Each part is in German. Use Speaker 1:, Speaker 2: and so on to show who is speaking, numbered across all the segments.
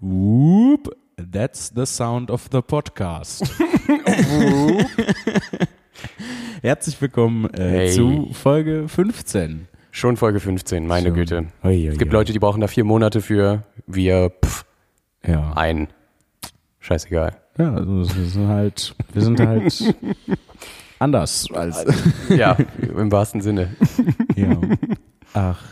Speaker 1: Whoop, that's the sound of the podcast. Herzlich willkommen äh,
Speaker 2: Hey.
Speaker 1: zu Folge 15.
Speaker 2: Schon Folge 15, meine
Speaker 1: So.
Speaker 2: Güte.
Speaker 1: Ui, ui,
Speaker 2: Es gibt
Speaker 1: ui.
Speaker 2: Leute, die brauchen da vier Monate für. Wir, pff,
Speaker 1: Ja,
Speaker 2: ein. Scheißegal.
Speaker 1: ja also wir sind halt, wir sind halt anders als.
Speaker 2: Ja, im wahrsten Sinne.
Speaker 1: ja. Ach,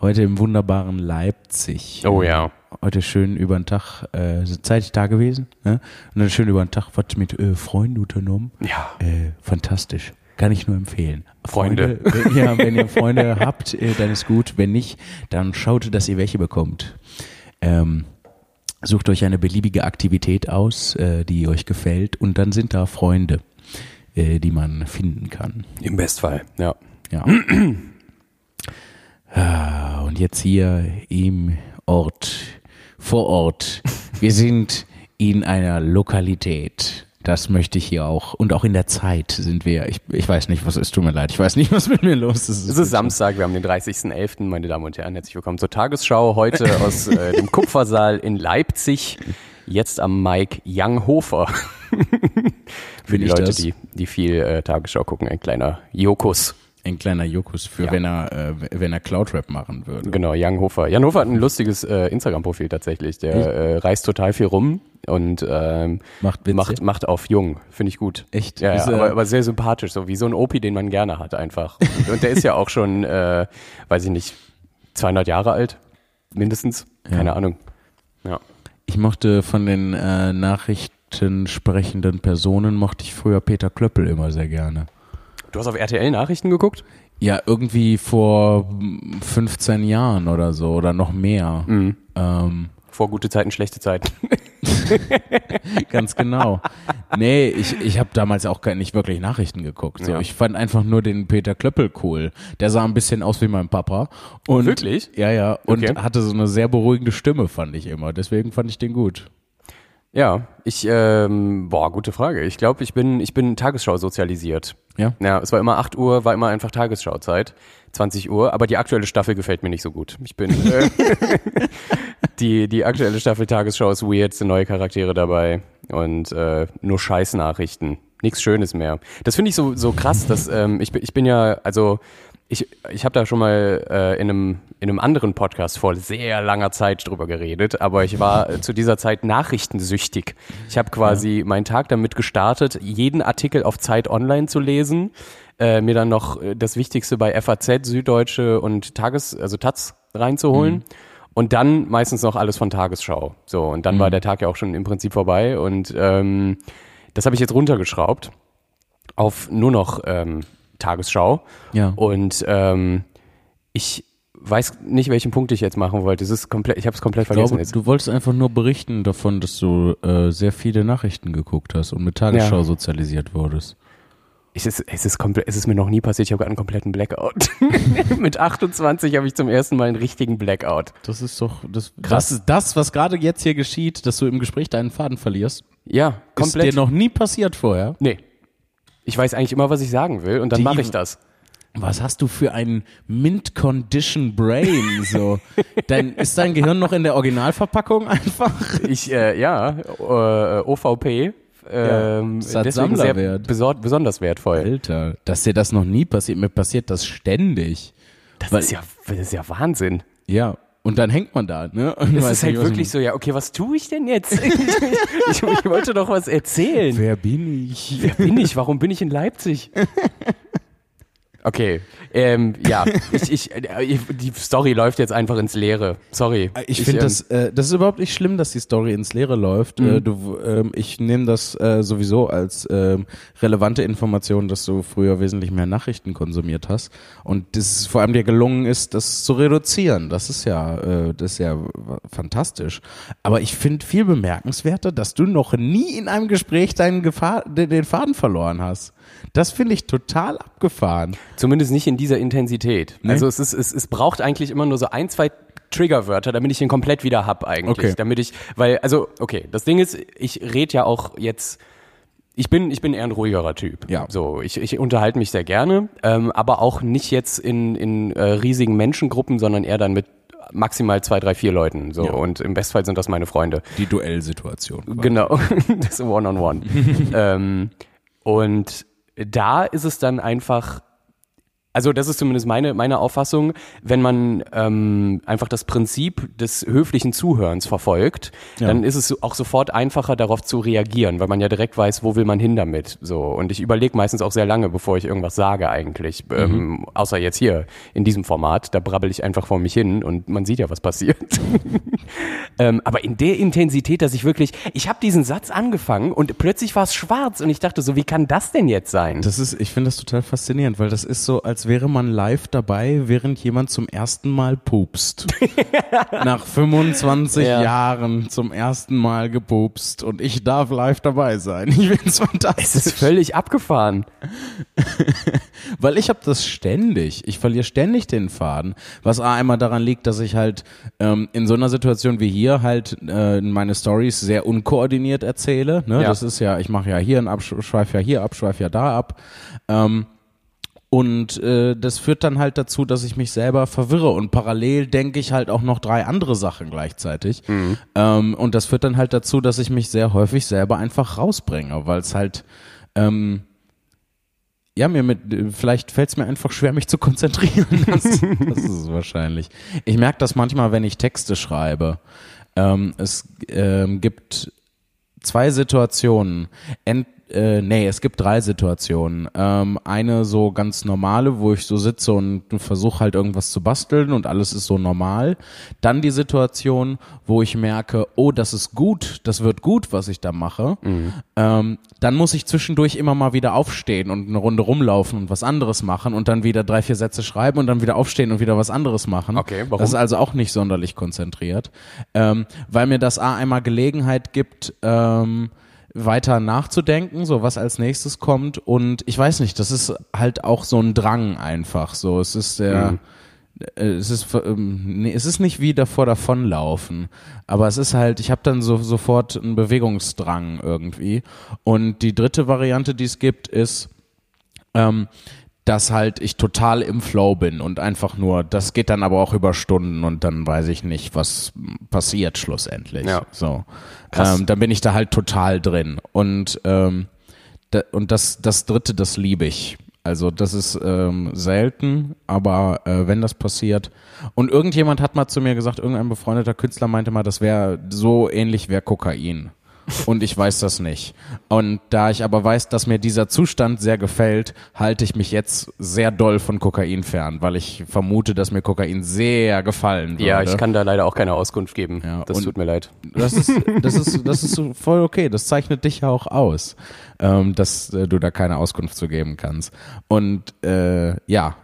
Speaker 1: heute im wunderbaren Leipzig.
Speaker 2: Oh ja.
Speaker 1: Heute schön über den Tag, äh, zeitig da gewesen. Ne? Und dann schön über den Tag was mit äh, Freunden unternommen.
Speaker 2: Ja.
Speaker 1: Äh, fantastisch. Kann ich nur empfehlen.
Speaker 2: Freunde.
Speaker 1: wenn, ihr, wenn ihr Freunde habt, äh, dann ist gut. Wenn nicht, dann schaut, dass ihr welche bekommt. Ähm, sucht euch eine beliebige Aktivität aus, äh, die euch gefällt. Und dann sind da Freunde, äh, die man finden kann.
Speaker 2: Im Bestfall, ja.
Speaker 1: Ja. Ah, Und jetzt hier im Ort, vor Ort. Wir sind in einer Lokalität. Das möchte ich hier auch. Und auch in der Zeit sind wir. Ich, ich weiß nicht, was ist. Tut mir leid. Ich weiß nicht, was mit mir los ist.
Speaker 2: Es ist Samstag, wir haben den 30.11., meine Damen und Herren. Herzlich willkommen zur Tagesschau. Heute aus äh, dem Kupfersaal in Leipzig. Jetzt am Mike Younghofer. Für die Leute, die, die viel äh, Tagesschau gucken, ein kleiner Jokus.
Speaker 1: Ein kleiner Jokus für,
Speaker 2: Ja.
Speaker 1: wenn er, äh, wenn er Cloudrap machen würde.
Speaker 2: Genau, Jan Hofer. Jan Hofer hat ein lustiges äh, Instagram-Profil tatsächlich. Der äh, reist total viel rum und ähm,
Speaker 1: Macht Witze.
Speaker 2: macht, macht auf jung. Finde ich gut.
Speaker 1: Echt?
Speaker 2: Ja,
Speaker 1: Ist
Speaker 2: ja
Speaker 1: er-
Speaker 2: aber, aber sehr sympathisch, so wie so ein Opi, den man gerne hat einfach. Und, und der ist ja auch schon, äh, weiß ich nicht, 200 Jahre alt, mindestens. Keine Ahnung. Ja.
Speaker 1: Ich mochte von den äh, Nachrichten sprechenden Personen, mochte ich früher Peter Klöppel immer sehr gerne.
Speaker 2: Du hast auf RTL Nachrichten geguckt?
Speaker 1: Ja, irgendwie vor mm, 15 Jahren oder so oder noch mehr.
Speaker 2: Mhm.
Speaker 1: Ähm,
Speaker 2: Vor gute Zeiten, schlechte Zeiten.
Speaker 1: ganz genau. nee, ich, ich habe damals auch gar nicht wirklich Nachrichten geguckt. So.
Speaker 2: Ja.
Speaker 1: Ich fand einfach nur den Peter Klöppel cool. Der sah ein bisschen aus wie mein Papa. Und,
Speaker 2: Wirklich?
Speaker 1: Ja, ja. Und
Speaker 2: Okay.
Speaker 1: hatte so eine sehr beruhigende Stimme, fand ich immer. Deswegen fand ich den gut.
Speaker 2: Ja, ich, ähm, boah, gute Frage. Ich glaube, ich bin, ich bin Tagesschau sozialisiert.
Speaker 1: Ja?
Speaker 2: Ja, es war immer 8 Uhr, war immer einfach Tagesschauzeit. 20 Uhr, aber die aktuelle Staffel gefällt mir nicht so gut. Ich bin, äh, die, die aktuelle Staffel Tagesschau ist weird, sind neue Charaktere dabei und äh, nur Scheißnachrichten. Nichts Schönes mehr. Das finde ich so, so krass, dass ähm, ich, ich bin ja, also ich, ich habe da schon mal äh, in, einem, in einem anderen Podcast vor sehr langer Zeit drüber geredet, aber ich war äh, zu dieser Zeit nachrichtensüchtig. Ich habe quasi meinen Tag damit gestartet, jeden Artikel auf Zeit Online zu lesen, äh, mir dann noch äh, das Wichtigste bei FAZ, Süddeutsche und Tages, also Taz reinzuholen. Und dann meistens noch alles von Tagesschau. So, und dann war der Tag ja auch schon im Prinzip vorbei. Und ähm, das habe ich jetzt runtergeschraubt auf nur noch ähm, Tagesschau.
Speaker 1: Ja.
Speaker 2: Und ähm, ich weiß nicht, welchen Punkt ich jetzt machen wollte. Es ist komplett, ich habe es komplett
Speaker 1: Ich
Speaker 2: vergessen
Speaker 1: glaube,
Speaker 2: jetzt.
Speaker 1: du wolltest einfach nur berichten davon, dass du äh, sehr viele Nachrichten geguckt hast und mit Tagesschau
Speaker 2: Ja.
Speaker 1: sozialisiert wurdest.
Speaker 2: Es ist, es, ist komplett, es ist mir noch nie passiert, ich habe gerade einen kompletten Blackout. Mit 28 habe ich zum ersten Mal einen richtigen Blackout.
Speaker 1: Das ist doch das,
Speaker 2: Krass.
Speaker 1: das das, was gerade jetzt hier geschieht, dass du im Gespräch deinen Faden verlierst.
Speaker 2: Ja, komplett.
Speaker 1: Ist dir noch nie passiert vorher.
Speaker 2: nee. Ich weiß eigentlich immer, was ich sagen will und dann mache ich das.
Speaker 1: Was hast du für ein Mint Condition Brain? So, dein, ist dein Gehirn noch in der Originalverpackung einfach?
Speaker 2: Ich, äh, ja, äh, OVP. Ähm,
Speaker 1: hat
Speaker 2: deswegen sehr besonders wertvoll.
Speaker 1: Alter, dass dir das noch nie passiert. Mir passiert das ständig.
Speaker 2: Das
Speaker 1: Weil-
Speaker 2: ist ja, das ist ja Wahnsinn.
Speaker 1: Ja. Und dann hängt man da, ne? Und
Speaker 2: Es ist halt
Speaker 1: nicht,
Speaker 2: wirklich
Speaker 1: ich-
Speaker 2: so, ja, okay, was tue ich denn jetzt? ich, ich, ich wollte doch was erzählen.
Speaker 1: Wer bin ich?
Speaker 2: Wer bin ich? Warum bin ich in Leipzig? Okay, ähm, ja, ich, ich, äh, ich, die Story läuft jetzt einfach ins Leere. Sorry.
Speaker 1: Ich finde
Speaker 2: ähm,
Speaker 1: das, äh, das ist überhaupt nicht schlimm, dass die Story ins Leere läuft. Äh, du, ähm, ich nehme das äh, sowieso als ähm, relevante Information, dass du früher wesentlich mehr Nachrichten konsumiert hast und das vor allem dir gelungen ist, das zu reduzieren. Das ist ja, äh, das ist ja fantastisch. Aber ich finde viel bemerkenswerter, dass du noch nie in einem Gespräch deinen Gefahr, den, den Faden verloren hast. Das finde ich total abgefahren.
Speaker 2: Zumindest nicht in dieser Intensität.
Speaker 1: Nee?
Speaker 2: Also es, ist, es, es braucht eigentlich immer nur so ein, zwei Triggerwörter, damit ich ihn komplett wieder hab eigentlich.
Speaker 1: Okay.
Speaker 2: Damit ich, weil, also, okay, das Ding ist, ich rede ja auch jetzt, ich bin, ich bin eher ein ruhigerer Typ.
Speaker 1: Ja.
Speaker 2: So, ich, ich unterhalte mich sehr gerne, ähm, aber auch nicht jetzt in, in äh, riesigen Menschengruppen, sondern eher dann mit maximal zwei, drei, vier Leuten. So
Speaker 1: Ja.
Speaker 2: und im Bestfall sind das meine Freunde.
Speaker 1: Die Duellsituation. quasi.
Speaker 2: Genau, das One-on-One. ähm, und da ist es dann einfach, also das ist zumindest meine, meine Auffassung, wenn man ähm, einfach das Prinzip des höflichen Zuhörens verfolgt,
Speaker 1: Ja.
Speaker 2: dann ist es auch sofort einfacher darauf zu reagieren, weil man ja direkt weiß, wo will man hin damit. So und ich überlege meistens auch sehr lange, bevor ich irgendwas sage eigentlich. Ähm, außer jetzt hier in diesem Format, da brabbel ich einfach vor mich hin und man sieht ja, was passiert. ähm, aber in der Intensität, dass ich wirklich, ich habe diesen Satz angefangen und plötzlich war es schwarz und ich dachte so, wie kann das denn jetzt sein?
Speaker 1: Das ist, ich finde das total faszinierend, weil das ist so, als wäre man live dabei, während jemand zum ersten Mal pupst. Nach 25
Speaker 2: Ja.
Speaker 1: Jahren zum ersten Mal gepupst und ich darf live dabei sein. Ich finde es
Speaker 2: es
Speaker 1: fantastisch.
Speaker 2: ist völlig abgefahren.
Speaker 1: Weil ich habe das ständig. Ich verliere ständig den Faden. Was einmal daran liegt, dass ich halt ähm, in so einer Situation wie hier halt äh, meine Stories sehr unkoordiniert erzähle. Ne?
Speaker 2: Ja.
Speaker 1: Das ist ja, ich mache ja hier einen Abschweif ja hier ab, schweif ja da ab. Ähm, und äh, das führt dann halt dazu, dass ich mich selber verwirre und parallel denke ich halt auch noch drei andere Sachen gleichzeitig. Ähm, und das führt dann halt dazu, dass ich mich sehr häufig selber einfach rausbringe, weil es halt ähm, ja, mir mit, äh, vielleicht fällt es mir einfach schwer, mich zu konzentrieren. Das, das ist wahrscheinlich. Ich merke das manchmal, wenn ich Texte schreibe. Ähm, es ähm, gibt zwei Situationen. Ent, äh, nee, es gibt drei Situationen. Ähm, eine so ganz normale, wo ich so sitze und versuche halt irgendwas zu basteln und alles ist so normal. Dann die Situation, wo ich merke, oh, das ist gut, das wird gut, was ich da mache. Ähm, dann muss ich zwischendurch immer mal wieder aufstehen und eine Runde rumlaufen und was anderes machen und dann wieder drei, vier Sätze schreiben und dann wieder aufstehen und wieder was anderes machen.
Speaker 2: Okay, warum?
Speaker 1: Das ist also auch nicht sonderlich konzentriert, ähm, weil mir das A einmal Gelegenheit gibt, ähm, weiter nachzudenken, so was als nächstes kommt. Und ich weiß nicht, das ist halt auch so ein Drang einfach, so. Es ist der äh, es ist ähm, nee, es ist nicht wie davor davonlaufen, aber es ist halt, ich habe dann so sofort einen Bewegungsdrang irgendwie. Und die dritte Variante, die es gibt, ist ähm, dass halt ich total im Flow bin und einfach nur, das geht dann aber auch über Stunden und dann weiß ich nicht, was passiert schlussendlich.
Speaker 2: Ja.
Speaker 1: So. Ähm, dann bin ich da halt total drin. Und, ähm, da, und das, das dritte, das liebe ich. Also das ist ähm, selten, aber äh, wenn das passiert. Und irgendjemand hat mal zu mir gesagt, irgendein befreundeter Künstler meinte mal, das wäre so ähnlich wie Kokain. Und ich weiß das nicht. Und da ich aber weiß, dass mir dieser Zustand sehr gefällt, halte ich mich jetzt sehr doll von Kokain fern, weil ich vermute, dass mir Kokain sehr gefallen würde.
Speaker 2: Ja, ich kann da leider auch keine Auskunft geben.
Speaker 1: Ja,
Speaker 2: das tut mir leid.
Speaker 1: Das ist, das ist, das ist voll okay. Das zeichnet dich ja auch aus, ähm, dass äh, du da keine Auskunft zu geben kannst. Und äh, ja,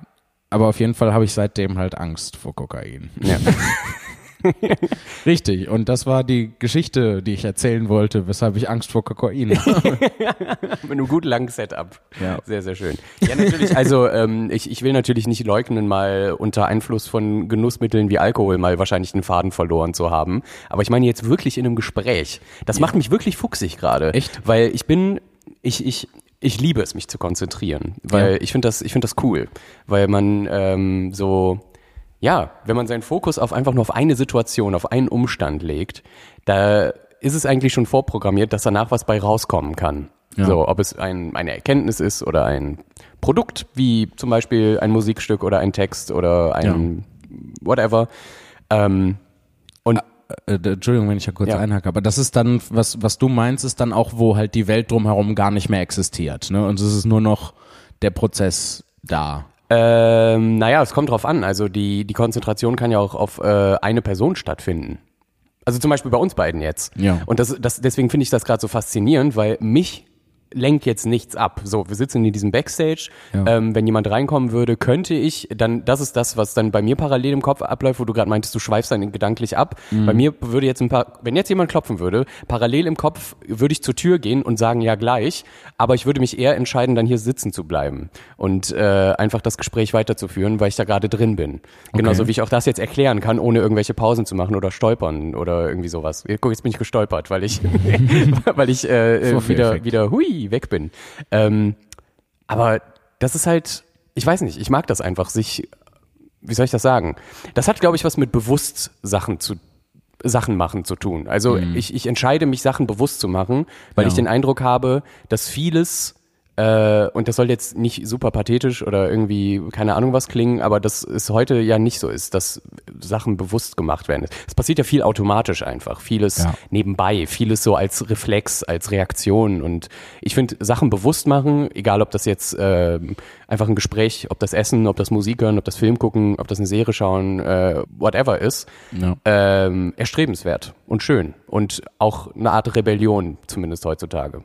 Speaker 1: aber auf jeden Fall habe ich seitdem halt Angst vor Kokain.
Speaker 2: Ja.
Speaker 1: Richtig. Und das war die Geschichte, die ich erzählen wollte, weshalb ich Angst vor Kokain habe.
Speaker 2: Mit einem gut langen Setup.
Speaker 1: Ja.
Speaker 2: Sehr, sehr schön. Ja, natürlich, also ähm, ich, ich will natürlich nicht leugnen, mal unter Einfluss von Genussmitteln wie Alkohol mal wahrscheinlich einen Faden verloren zu haben. Aber ich meine jetzt wirklich in einem Gespräch. Das macht mich wirklich fuchsig gerade.
Speaker 1: Echt?
Speaker 2: Weil ich bin, ich, ich, ich liebe es, mich zu konzentrieren. Weil
Speaker 1: Ja.
Speaker 2: ich finde das, ich finde das cool. Weil man ähm, so, ja, wenn man seinen Fokus auf einfach nur auf eine Situation, auf einen Umstand legt, da ist es eigentlich schon vorprogrammiert, dass danach was bei rauskommen kann.
Speaker 1: Ja.
Speaker 2: So, ob es ein, eine Erkenntnis ist oder ein Produkt, wie zum Beispiel ein Musikstück oder ein Text oder ein whatever. Ähm, und
Speaker 1: äh, d- Entschuldigung, wenn ich da kurz
Speaker 2: Ja.
Speaker 1: einhacke, aber das ist dann, was, was du meinst, ist dann auch, wo halt die Welt drumherum gar nicht mehr existiert. Ne? Und es ist nur noch der Prozess da.
Speaker 2: Ähm, naja, es kommt drauf an. Also die, die Konzentration kann ja auch auf äh, eine Person stattfinden. Also zum Beispiel bei uns beiden jetzt.
Speaker 1: Ja.
Speaker 2: Und das, das, deswegen finde ich das gerade so faszinierend, weil mich lenkt jetzt nichts ab. So, wir sitzen in diesem Backstage.
Speaker 1: Ja.
Speaker 2: Ähm, wenn jemand reinkommen würde, könnte ich, dann, das ist das, was dann bei mir parallel im Kopf abläuft, wo du gerade meintest, du schweifst dann gedanklich ab.
Speaker 1: Mhm.
Speaker 2: Bei mir würde jetzt ein paar, wenn jetzt jemand klopfen würde, parallel im Kopf würde ich zur Tür gehen und sagen, ja gleich, aber ich würde mich eher entscheiden, dann hier sitzen zu bleiben und äh, einfach das Gespräch weiterzuführen, weil ich da gerade drin bin. Genauso wie ich auch das jetzt erklären kann, ohne irgendwelche Pausen zu machen oder stolpern oder irgendwie sowas. Guck, jetzt bin ich gestolpert, weil ich, weil ich äh, äh, wieder, wieder hui weg bin. Ähm, aber das ist halt, ich weiß nicht, ich mag das einfach, sich wie soll ich das sagen? Das hat, glaube ich, was mit bewusst Sachen zu Sachen machen zu tun. Also
Speaker 1: Mhm.
Speaker 2: ich, ich entscheide mich, Sachen bewusst zu machen, weil
Speaker 1: Ja.
Speaker 2: ich den Eindruck habe, dass vieles äh, und das soll jetzt nicht super pathetisch oder irgendwie keine Ahnung was klingen, aber dass es heute ja nicht so ist, dass Sachen bewusst gemacht werden. Es passiert ja viel automatisch einfach, vieles
Speaker 1: Ja.
Speaker 2: nebenbei, vieles so als Reflex, als Reaktion und ich finde Sachen bewusst machen, egal ob das jetzt ähm, einfach ein Gespräch, ob das Essen, ob das Musik hören, ob das Film gucken, ob das eine Serie schauen, äh, whatever ist,
Speaker 1: Ja.
Speaker 2: ähm, erstrebenswert und schön und auch eine Art Rebellion, zumindest heutzutage.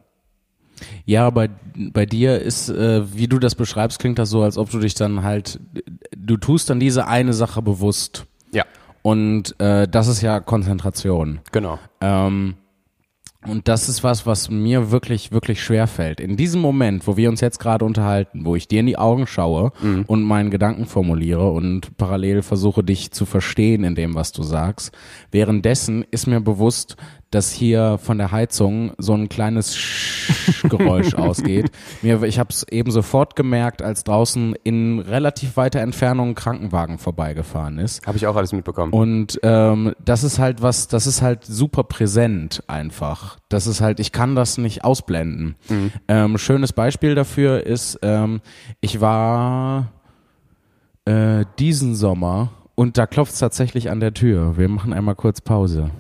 Speaker 1: Ja, bei, bei dir ist, äh, wie du das beschreibst, klingt das so, als ob du dich dann halt, du tust dann diese eine Sache bewusst.
Speaker 2: Ja,
Speaker 1: Und äh, das ist ja Konzentration.
Speaker 2: genau.
Speaker 1: Ähm, und das ist was, was mir wirklich, wirklich schwer fällt. In diesem Moment, wo wir uns jetzt gerade unterhalten, wo ich dir in die Augen schaue und meinen Gedanken formuliere und parallel versuche, dich zu verstehen in dem, was du sagst, währenddessen ist mir bewusst, dass hier von der Heizung so ein kleines Geräusch ausgeht. Mir, ich habe es eben sofort gemerkt, als draußen in relativ weiter Entfernung ein Krankenwagen vorbeigefahren ist.
Speaker 2: Habe ich auch alles mitbekommen.
Speaker 1: Und ähm, das ist halt was, das ist halt super präsent einfach. Das ist halt, ich kann das nicht ausblenden. Ähm, schönes Beispiel dafür ist, ähm, ich war äh, diesen Sommer und da klopft es tatsächlich an der Tür. Wir machen einmal kurz Pause.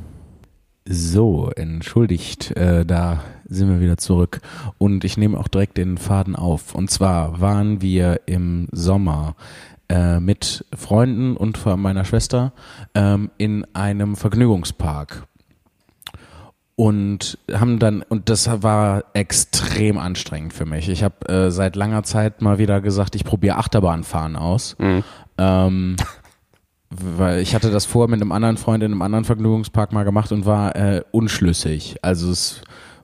Speaker 1: So, entschuldigt, äh, da sind wir wieder zurück. Und ich nehme auch direkt den Faden auf. Und zwar waren wir im Sommer äh, mit Freunden und von meiner Schwester ähm, in einem Vergnügungspark. Und haben dann, und das war extrem anstrengend für mich. Ich habe äh, seit langer Zeit mal wieder gesagt, ich probiere Achterbahnfahren aus. Ähm, weil ich hatte das vorher mit einem anderen Freund in einem anderen Vergnügungspark mal gemacht und war äh, unschlüssig. Also es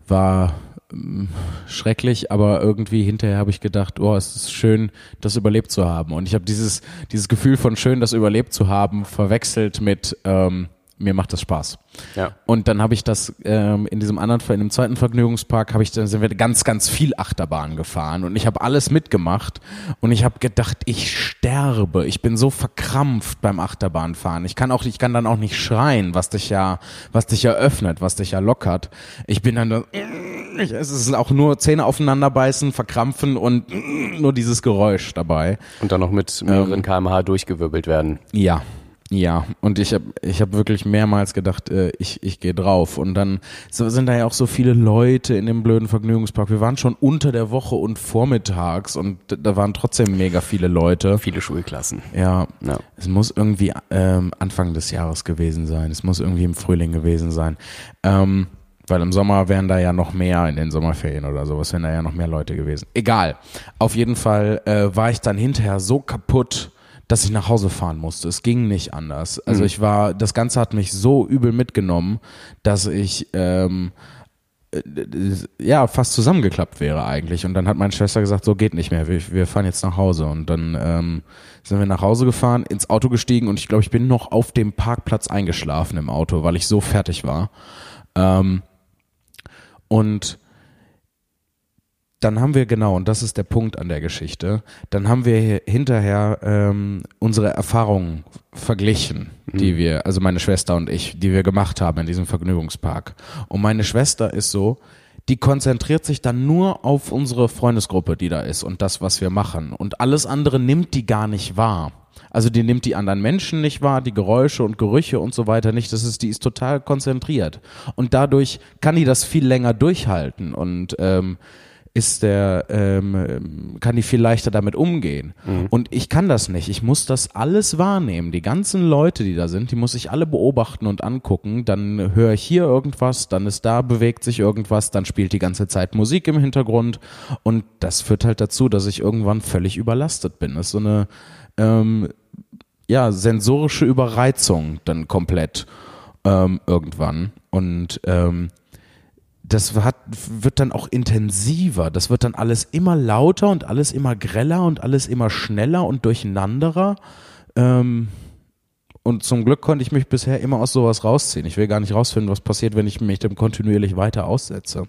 Speaker 1: war ähm, schrecklich, aber irgendwie hinterher habe ich gedacht, oh, es ist schön, das überlebt zu haben. Und ich habe dieses, dieses Gefühl von schön, das überlebt zu haben, verwechselt mit ähm, mir macht das Spaß.
Speaker 2: Ja.
Speaker 1: Und dann habe ich das ähm, in diesem anderen, in dem zweiten Vergnügungspark, habe ich dann sind wir ganz, ganz viel Achterbahn gefahren und ich habe alles mitgemacht und ich habe gedacht, ich sterbe. Ich bin so verkrampft beim Achterbahnfahren. Ich kann auch, ich kann dann auch nicht schreien, was dich ja, was dich ja öffnet, was dich ja lockert. Ich bin dann, ich, es ist auch nur Zähne aufeinander beißen, verkrampfen und nur dieses Geräusch dabei.
Speaker 2: Und dann noch mit mehreren kmh durchgewirbelt werden.
Speaker 1: Ja, ja. Und ich habe ich hab wirklich mehrmals gedacht, äh, ich, ich gehe drauf. Und dann sind da ja auch so viele Leute in dem blöden Vergnügungspark. Wir waren schon unter der Woche und vormittags und da waren trotzdem mega viele Leute.
Speaker 2: Viele Schulklassen.
Speaker 1: Ja,
Speaker 2: Ja.
Speaker 1: es muss irgendwie ähm, Anfang des Jahres gewesen sein. Es muss irgendwie im Frühling gewesen sein. Ähm, weil im Sommer wären da ja noch mehr in den Sommerferien oder sowas, wären da ja noch mehr Leute gewesen. Egal. Auf jeden Fall äh, war ich dann hinterher so kaputt, dass ich nach Hause fahren musste. Es ging nicht anders. Also ich war, das Ganze hat mich so übel mitgenommen, dass ich ähm, äh, ja fast zusammengeklappt wäre eigentlich. Und dann hat meine Schwester gesagt, so geht nicht mehr. Wir, wir fahren jetzt nach Hause. Und dann ähm, sind wir nach Hause gefahren, ins Auto gestiegen und ich glaube, ich bin noch auf dem Parkplatz eingeschlafen im Auto, weil ich so fertig war. Ähm, und dann haben wir genau, und das ist der Punkt an der Geschichte, dann haben wir hinterher ähm, unsere Erfahrungen verglichen, die wir, also meine Schwester und ich, die wir gemacht haben in diesem Vergnügungspark. Und meine Schwester ist so, die konzentriert sich dann nur auf unsere Freundesgruppe, die da ist und das, was wir machen. Und alles andere nimmt die gar nicht wahr. Also die nimmt die anderen Menschen nicht wahr, die Geräusche und Gerüche und so weiter nicht. Das ist, die ist total konzentriert. Und dadurch kann die das viel länger durchhalten und ähm, ist der, ähm, kann die viel leichter damit umgehen. Und ich kann das nicht. Ich muss das alles wahrnehmen. Die ganzen Leute, die da sind, die muss ich alle beobachten und angucken. Dann höre ich hier irgendwas, dann ist da, bewegt sich irgendwas, dann spielt die ganze Zeit Musik im Hintergrund. Und das führt halt dazu, dass ich irgendwann völlig überlastet bin. Das ist so eine, ähm, ja, sensorische Überreizung dann komplett ähm, irgendwann. Und ähm, das hat, wird dann auch intensiver. Das wird dann alles immer lauter und alles immer greller und alles immer schneller und durcheinanderer. Ähm, und zum Glück konnte ich mich bisher immer aus sowas rausziehen. Ich will gar nicht rausfinden, was passiert, wenn ich mich dem kontinuierlich weiter aussetze.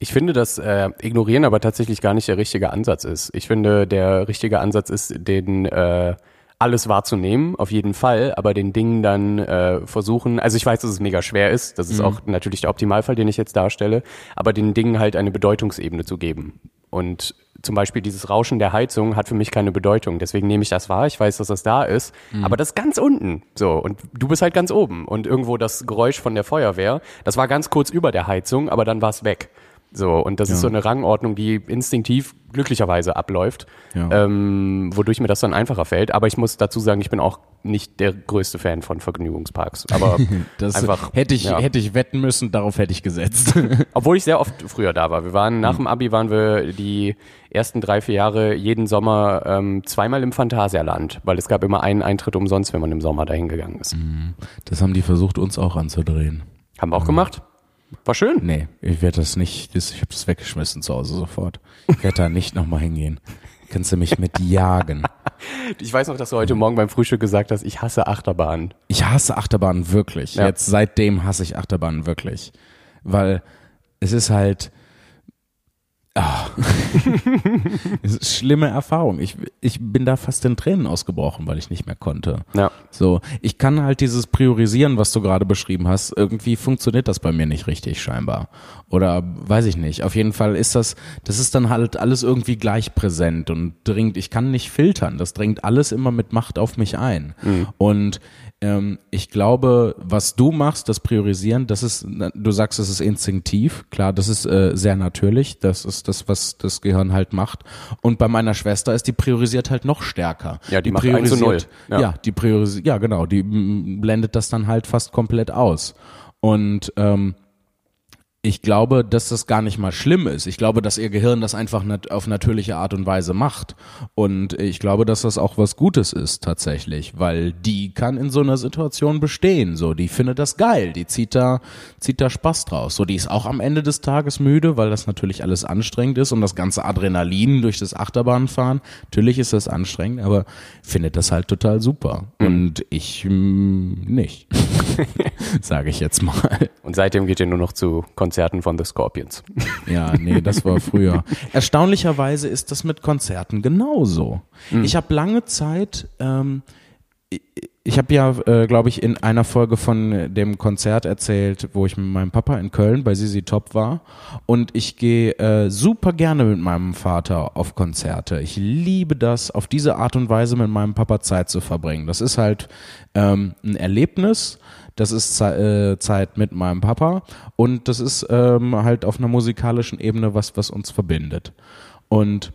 Speaker 2: Ich finde, dass äh, Ignorieren aber tatsächlich gar nicht der richtige Ansatz ist. Ich finde, der richtige Ansatz ist, den äh, alles wahrzunehmen, auf jeden Fall, aber den Dingen dann äh, versuchen, also ich weiß, dass es mega schwer ist, das ist
Speaker 1: Mhm.
Speaker 2: auch natürlich der Optimalfall, den ich jetzt darstelle, aber den Dingen halt eine Bedeutungsebene zu geben. Und zum Beispiel dieses Rauschen der Heizung hat für mich keine Bedeutung, deswegen nehme ich das wahr, ich weiß, dass das da ist,
Speaker 1: Mhm.
Speaker 2: aber das ist ganz unten, so, und du bist halt ganz oben und irgendwo das Geräusch von der Feuerwehr, das war ganz kurz über der Heizung, aber dann war es weg. So, und das ist so eine Rangordnung, die instinktiv glücklicherweise abläuft,
Speaker 1: Ja.
Speaker 2: ähm, wodurch mir das dann einfacher fällt. Aber ich muss dazu sagen, ich bin auch nicht der größte Fan von Vergnügungsparks. Aber
Speaker 1: Das
Speaker 2: einfach
Speaker 1: hätte ich,
Speaker 2: ja.
Speaker 1: hätte ich wetten müssen, darauf hätte ich gesetzt.
Speaker 2: Obwohl ich sehr oft früher da war. Wir waren nach dem Abi waren wir die ersten drei, vier Jahre jeden Sommer ähm, zweimal im Phantasialand, weil es gab immer einen Eintritt umsonst, wenn man im Sommer dahin gegangen ist.
Speaker 1: Das haben die versucht, uns auch anzudrehen.
Speaker 2: Haben wir auch gemacht. War schön.
Speaker 1: Nee, ich werde das nicht, ich habe das weggeschmissen zu Hause sofort. Ich werde da nicht nochmal hingehen. Kannst du mich mit jagen.
Speaker 2: Ich weiß noch, dass du heute Morgen beim Frühstück gesagt hast, ich hasse Achterbahnen.
Speaker 1: Ich hasse Achterbahnen wirklich.
Speaker 2: Ja.
Speaker 1: Jetzt seitdem hasse ich Achterbahnen wirklich. Weil es ist halt. Ah. es ist schlimme Erfahrung. Ich, ich bin da fast in Tränen ausgebrochen, weil ich nicht mehr konnte.
Speaker 2: Ja.
Speaker 1: So, ich kann halt dieses Priorisieren, was du gerade beschrieben hast, irgendwie funktioniert das bei mir nicht richtig scheinbar. Oder weiß ich nicht. Auf jeden Fall ist das, das ist dann halt alles irgendwie gleich präsent und dringt, ich kann nicht filtern. Das dringt alles immer mit Macht auf mich ein. Und ähm, ich glaube, was du machst, das Priorisieren, das ist, du sagst, es ist instinktiv. Klar, das ist äh, sehr natürlich. Das ist das, was das Gehirn halt macht. Und bei meiner Schwester ist die priorisiert halt noch stärker.
Speaker 2: Ja, die macht 1 zu 0.
Speaker 1: Ja.
Speaker 2: Ja.
Speaker 1: die priorisiert, ja genau, die mm, blendet das dann halt fast komplett aus. Und ähm, ich glaube, dass das gar nicht mal schlimm ist. Ich glaube, dass ihr Gehirn das einfach nat auf natürliche Art und Weise macht. Und ich glaube, dass das auch was Gutes ist tatsächlich, weil die kann in so einer Situation bestehen. So, die findet das geil, die zieht da, zieht da Spaß draus. So, die ist auch am Ende des Tages müde, weil das natürlich alles anstrengend ist und das ganze Adrenalin durch das Achterbahnfahren. Natürlich ist das anstrengend, aber findet das halt total super. Und ich mm, nicht, sage ich jetzt mal.
Speaker 2: Und seitdem geht ihr nur noch zu Konzerten von The Scorpions.
Speaker 1: Ja, nee, das war früher. Erstaunlicherweise ist das mit Konzerten genauso. Ich habe lange Zeit, ähm, ich, ich habe ja, äh, glaube ich, in einer Folge von dem Konzert erzählt, wo ich mit meinem Papa in Köln bei Sisi Top war. Und ich gehe äh, super gerne mit meinem Vater auf Konzerte. Ich liebe das, auf diese Art und Weise mit meinem Papa Zeit zu verbringen. Das ist halt ähm, ein Erlebnis. Das ist äh, Zeit mit meinem Papa und das ist ähm, halt auf einer musikalischen Ebene was, was uns verbindet. Und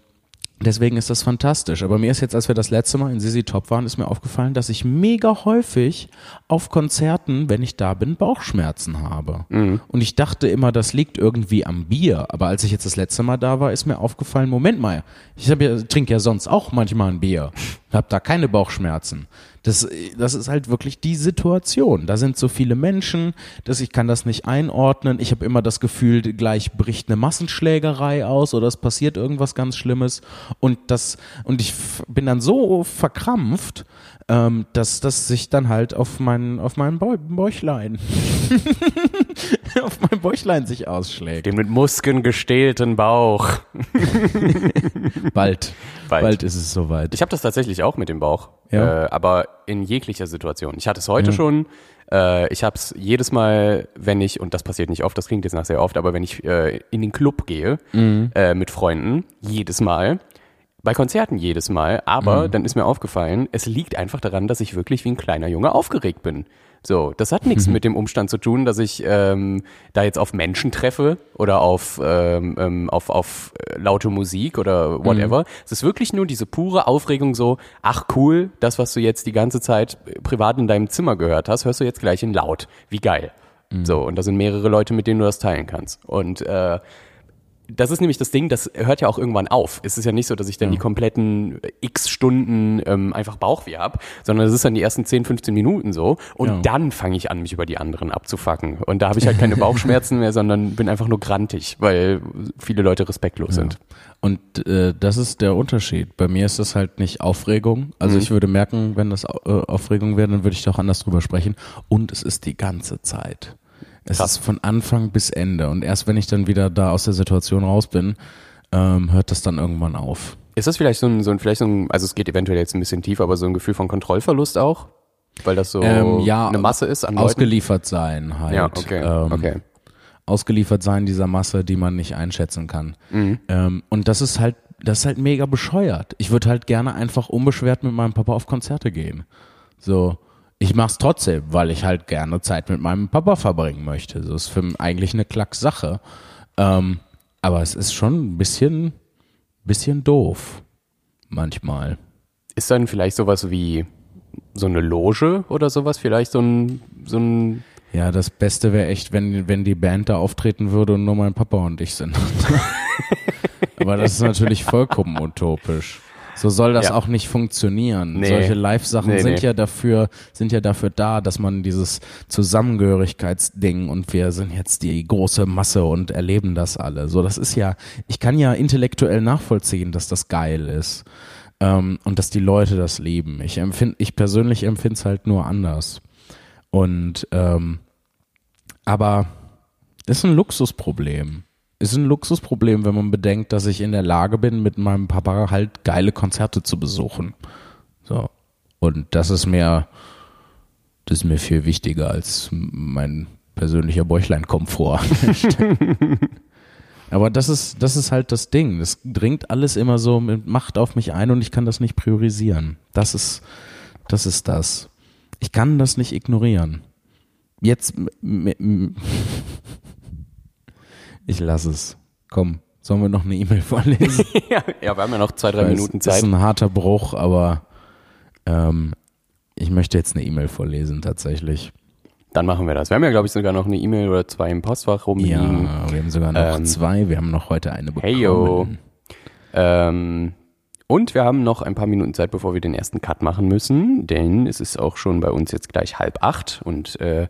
Speaker 1: deswegen ist das fantastisch. Aber mir ist jetzt, als wir das letzte Mal in Sisi Top waren, ist mir aufgefallen, dass ich mega häufig auf Konzerten, wenn ich da bin, Bauchschmerzen habe. Und ich dachte immer, das liegt irgendwie am Bier. Aber als ich jetzt das letzte Mal da war, ist mir aufgefallen, Moment mal, ich ja, trinke ja sonst auch manchmal ein Bier. Hab da keine Bauchschmerzen. Das, das ist halt wirklich die Situation. Da sind so viele Menschen, dass ich kann das nicht einordnen. Ich habe immer das Gefühl, gleich bricht eine Massenschlägerei aus oder es passiert irgendwas ganz Schlimmes. Und das und ich bin dann so verkrampft, ähm, dass das sich dann halt auf mein auf mein Bäu Bäuchlein auf mein Bäuchlein sich ausschlägt.
Speaker 2: Den mit Muskeln gestählten Bauch.
Speaker 1: Bald,
Speaker 2: Bald.
Speaker 1: bald ist es soweit.
Speaker 2: Ich habe das tatsächlich auch mit dem Bauch,
Speaker 1: Ja.
Speaker 2: äh, aber in jeglicher Situation. Ich hatte es heute schon. Äh, ich habe es jedes Mal, wenn ich und das passiert nicht oft, das klingt jetzt nach sehr oft, aber wenn ich äh, in den Club gehe äh, mit Freunden, jedes Mal. Bei Konzerten jedes Mal, aber dann ist mir aufgefallen, es liegt einfach daran, dass ich wirklich wie ein kleiner Junge aufgeregt bin. So, das hat nichts mit dem Umstand zu tun, dass ich ähm, da jetzt auf Menschen treffe oder auf, ähm, ähm, auf, auf äh, laute Musik oder whatever. Es ist wirklich nur diese pure Aufregung so, ach cool, das, was du jetzt die ganze Zeit äh, privat in deinem Zimmer gehört hast, hörst du jetzt gleich in laut. Wie geil. So, und da sind mehrere Leute, mit denen du das teilen kannst. Und äh, das ist nämlich das Ding, das hört ja auch irgendwann auf. Es ist ja nicht so, dass ich dann die kompletten äh, x Stunden ähm, einfach Bauchweh hab, sondern es ist dann die ersten 10, 15 Minuten so. Und
Speaker 1: Ja.
Speaker 2: dann fange ich an, mich über die anderen abzufacken. Und da habe ich halt keine Bauchschmerzen mehr, sondern bin einfach nur grantig, weil viele Leute respektlos sind.
Speaker 1: Und äh, das ist der Unterschied. Bei mir ist das halt nicht Aufregung. Also ich würde merken, wenn das äh, Aufregung wäre, dann würde ich doch anders drüber sprechen. Und es ist die ganze Zeit. Es
Speaker 2: Krass.
Speaker 1: ist von Anfang bis Ende. Und erst wenn ich dann wieder da aus der Situation raus bin, ähm, hört das dann irgendwann auf.
Speaker 2: Ist das vielleicht so ein, so ein, vielleicht so ein, also es geht eventuell jetzt ein bisschen tiefer, aber so ein Gefühl von Kontrollverlust auch? Weil das so
Speaker 1: Ähm, ja,
Speaker 2: eine Masse ist an Leuten?
Speaker 1: Ausgeliefert sein halt.
Speaker 2: Ja, okay,
Speaker 1: Ähm,
Speaker 2: okay.
Speaker 1: Ausgeliefert sein dieser Masse, die man nicht einschätzen kann.
Speaker 2: Mhm.
Speaker 1: Ähm, und das ist halt, das ist halt mega bescheuert. Ich würde halt gerne einfach unbeschwert mit meinem Papa auf Konzerte gehen. So. Ich mach's trotzdem, weil ich halt gerne Zeit mit meinem Papa verbringen möchte. So ist für mich eigentlich eine Klacksache. Ähm, aber es ist schon ein bisschen, bisschen doof. Manchmal.
Speaker 2: Ist dann vielleicht sowas wie so eine Loge oder sowas? Vielleicht so ein, so ein,
Speaker 1: Ja, das Beste wäre echt, wenn, wenn die Band da auftreten würde und nur mein Papa und ich sind. Aber das ist natürlich vollkommen utopisch. So soll das
Speaker 2: Ja.
Speaker 1: auch nicht funktionieren.
Speaker 2: Nee.
Speaker 1: Solche Live-Sachen
Speaker 2: Nee,
Speaker 1: sind
Speaker 2: nee.
Speaker 1: ja dafür, sind ja dafür da, dass man dieses Zusammengehörigkeitsding und wir sind jetzt die große Masse und erleben das alle. So, das ist ja, ich kann ja intellektuell nachvollziehen, dass das geil ist. Ähm, und dass die Leute das lieben. Ich empfind, ich persönlich empfinde es halt nur anders. Und ähm, aber ist ein Luxusproblem. Ist ein Luxusproblem, wenn man bedenkt, dass ich in der Lage bin, mit meinem Papa halt geile Konzerte zu besuchen. So. Und das ist mir, das ist mir viel wichtiger als mein persönlicher Bäuchleinkomfort. Aber das ist, das ist halt das Ding. Das dringt alles immer so mit Macht auf mich ein und ich kann das nicht priorisieren. Das ist, das ist das. Ich kann das nicht ignorieren. Jetzt, ich lasse es. Komm, sollen wir noch eine E-Mail vorlesen?
Speaker 2: ja, wir haben ja noch zwei, drei
Speaker 1: Weil
Speaker 2: Minuten
Speaker 1: es ist
Speaker 2: Zeit.
Speaker 1: ein harter Bruch, aber ähm, ich möchte jetzt eine E-Mail vorlesen tatsächlich.
Speaker 2: Dann machen wir das. Wir haben ja, glaube ich, sogar noch eine E-Mail oder zwei im Postfach rumliegen.
Speaker 1: Ja, wir haben sogar noch
Speaker 2: Ähm,
Speaker 1: zwei. Wir haben noch heute eine bekommen.
Speaker 2: Hey yo. Ähm, und wir haben noch ein paar Minuten Zeit, bevor wir den ersten Cut machen müssen, denn es ist auch schon bei uns jetzt gleich halb acht und äh,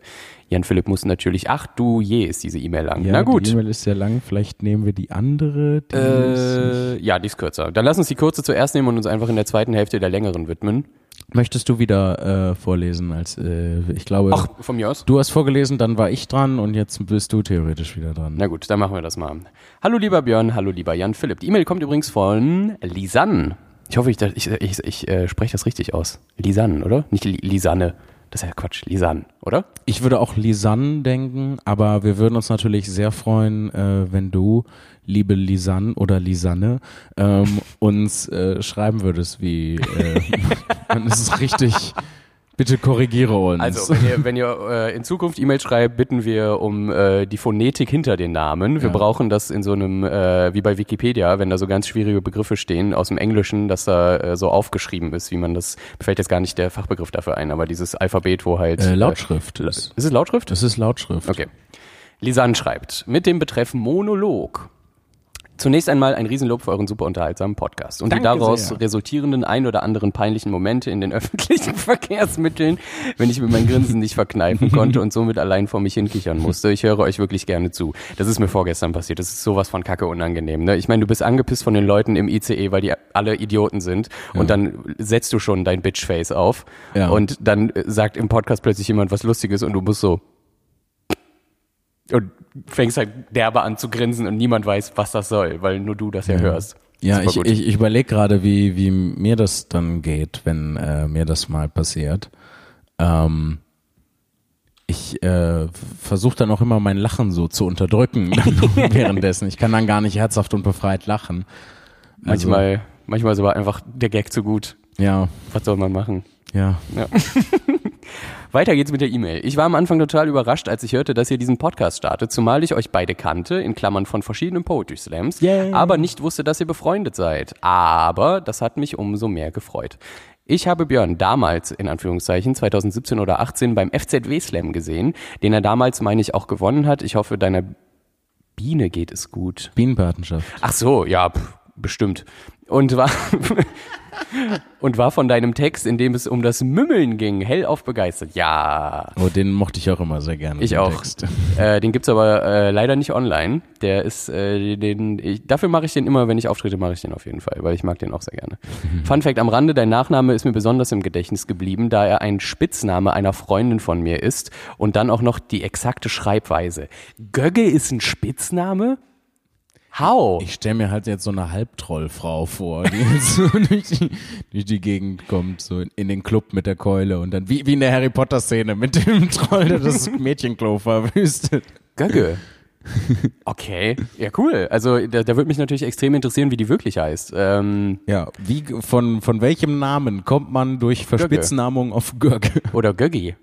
Speaker 2: Jan Philipp muss natürlich, ach du je, ist diese E-Mail lang.
Speaker 1: Ja,
Speaker 2: Na gut.
Speaker 1: Die E-Mail ist sehr lang. Vielleicht nehmen wir die andere. Die ist
Speaker 2: Äh, ja, die ist kürzer. Dann lass uns die kurze zuerst nehmen und uns einfach in der zweiten Hälfte der längeren widmen.
Speaker 1: Möchtest du wieder äh, vorlesen? Als äh, ich glaube,
Speaker 2: Ach, von mir aus?
Speaker 1: du hast vorgelesen, dann war ich dran und jetzt bist du theoretisch wieder dran.
Speaker 2: Na gut, dann machen wir das mal. Hallo lieber Björn, hallo lieber Jan Philipp. Die E-Mail kommt übrigens von Lisanne. Ich hoffe, ich, ich, ich, ich äh, spreche das richtig aus. Lisanne, oder? Nicht Li Lisanne. Das ist ja Quatsch. Lisanne, oder?
Speaker 1: Ich würde auch Lisanne denken, aber wir würden uns natürlich sehr freuen, äh, wenn du, liebe Lisanne oder Lisanne, ähm, uns äh, schreiben würdest, wie äh, dann ist es richtig. Bitte korrigiere uns.
Speaker 2: Also, wenn ihr, wenn ihr äh, in Zukunft E-Mail schreibt, bitten wir um äh, die Phonetik hinter den Namen. Wir
Speaker 1: Ja.
Speaker 2: brauchen das in so einem, äh, wie bei Wikipedia, wenn da so ganz schwierige Begriffe stehen aus dem Englischen, dass da äh, so aufgeschrieben ist, wie man das, mir fällt jetzt gar nicht der Fachbegriff dafür ein, aber dieses Alphabet, wo halt...
Speaker 1: äh, Lautschrift.
Speaker 2: Äh,
Speaker 1: ist,
Speaker 2: ist es Lautschrift?
Speaker 1: das ist Lautschrift.
Speaker 2: Okay. Lisanne schreibt, mit dem Betreff Monolog. Zunächst einmal ein Riesenlob für euren super unterhaltsamen Podcast und die
Speaker 1: Danke
Speaker 2: daraus
Speaker 1: sehr.
Speaker 2: resultierenden ein oder anderen peinlichen Momente in den öffentlichen Verkehrsmitteln, wenn ich mir mein Grinsen nicht verkneifen konnte und somit allein vor mich hinkichern musste. Ich höre euch wirklich gerne zu. Das ist mir vorgestern passiert. Das ist sowas von Kacke unangenehm. Ne? Ich meine, du bist angepisst von den Leuten im ICE, weil die alle Idioten sind und dann setzt du schon dein Bitchface auf
Speaker 1: Ja.
Speaker 2: und dann sagt im Podcast plötzlich jemand was Lustiges und du musst so und fängst halt derbe an zu grinsen und niemand weiß, was das soll, weil nur du das ja, hörst.
Speaker 1: Ja, ich, ich, ich überlege gerade, wie, wie mir das dann geht, wenn äh, mir das mal passiert. Ähm, ich äh, versuche dann auch immer mein Lachen so zu unterdrücken währenddessen. Ich kann dann gar nicht herzhaft und befreit lachen. Also,
Speaker 2: manchmal, manchmal ist aber einfach der Gag zu gut.
Speaker 1: Ja,
Speaker 2: Was soll man machen?
Speaker 1: ja.
Speaker 2: Weiter geht's mit der E-Mail. Ich war am Anfang total überrascht, als ich hörte, dass ihr diesen Podcast startet, zumal ich euch beide kannte, in Klammern von verschiedenen Poetry Slams,
Speaker 1: Yay.
Speaker 2: aber nicht wusste, dass ihr befreundet seid. Aber das hat mich umso mehr gefreut. Ich habe Björn damals, in Anführungszeichen, 2017 oder 18 beim FZW Slam gesehen, den er damals, meine ich, auch gewonnen hat. Ich hoffe, deiner Biene geht es gut.
Speaker 1: Bienenpatenschaft.
Speaker 2: Ach so, ja, pff, bestimmt. Und war, und war von deinem Text, in dem es um das Mümmeln ging, hellauf begeistert. Ja,
Speaker 1: Oh, den mochte ich auch immer sehr gerne.
Speaker 2: ich
Speaker 1: den
Speaker 2: auch. Äh, den gibt's aber äh, leider nicht online. Der ist, äh, den, ich, dafür mache ich den immer, wenn ich auftrete, mache ich den auf jeden Fall, weil ich mag den auch sehr gerne. Fun Fact am Rande, dein Nachname ist mir besonders im Gedächtnis geblieben, da er ein Spitzname einer Freundin von mir ist und dann auch noch die exakte Schreibweise. Gögge ist ein Spitzname? How?
Speaker 1: Ich stelle mir halt jetzt so eine Halbtrollfrau vor, die jetzt so durch die, durch die Gegend kommt, so in, in den Club mit der Keule und dann wie, wie in der Harry Potter Szene mit dem Troll, der das Mädchenklo verwüstet.
Speaker 2: Gögge. Okay, ja cool. Also da, da würde mich natürlich extrem interessieren, wie die wirklich heißt. Ähm,
Speaker 1: Ja, wie von von welchem Namen kommt man durch Verspitznamung auf Görge?
Speaker 2: oder Göggi.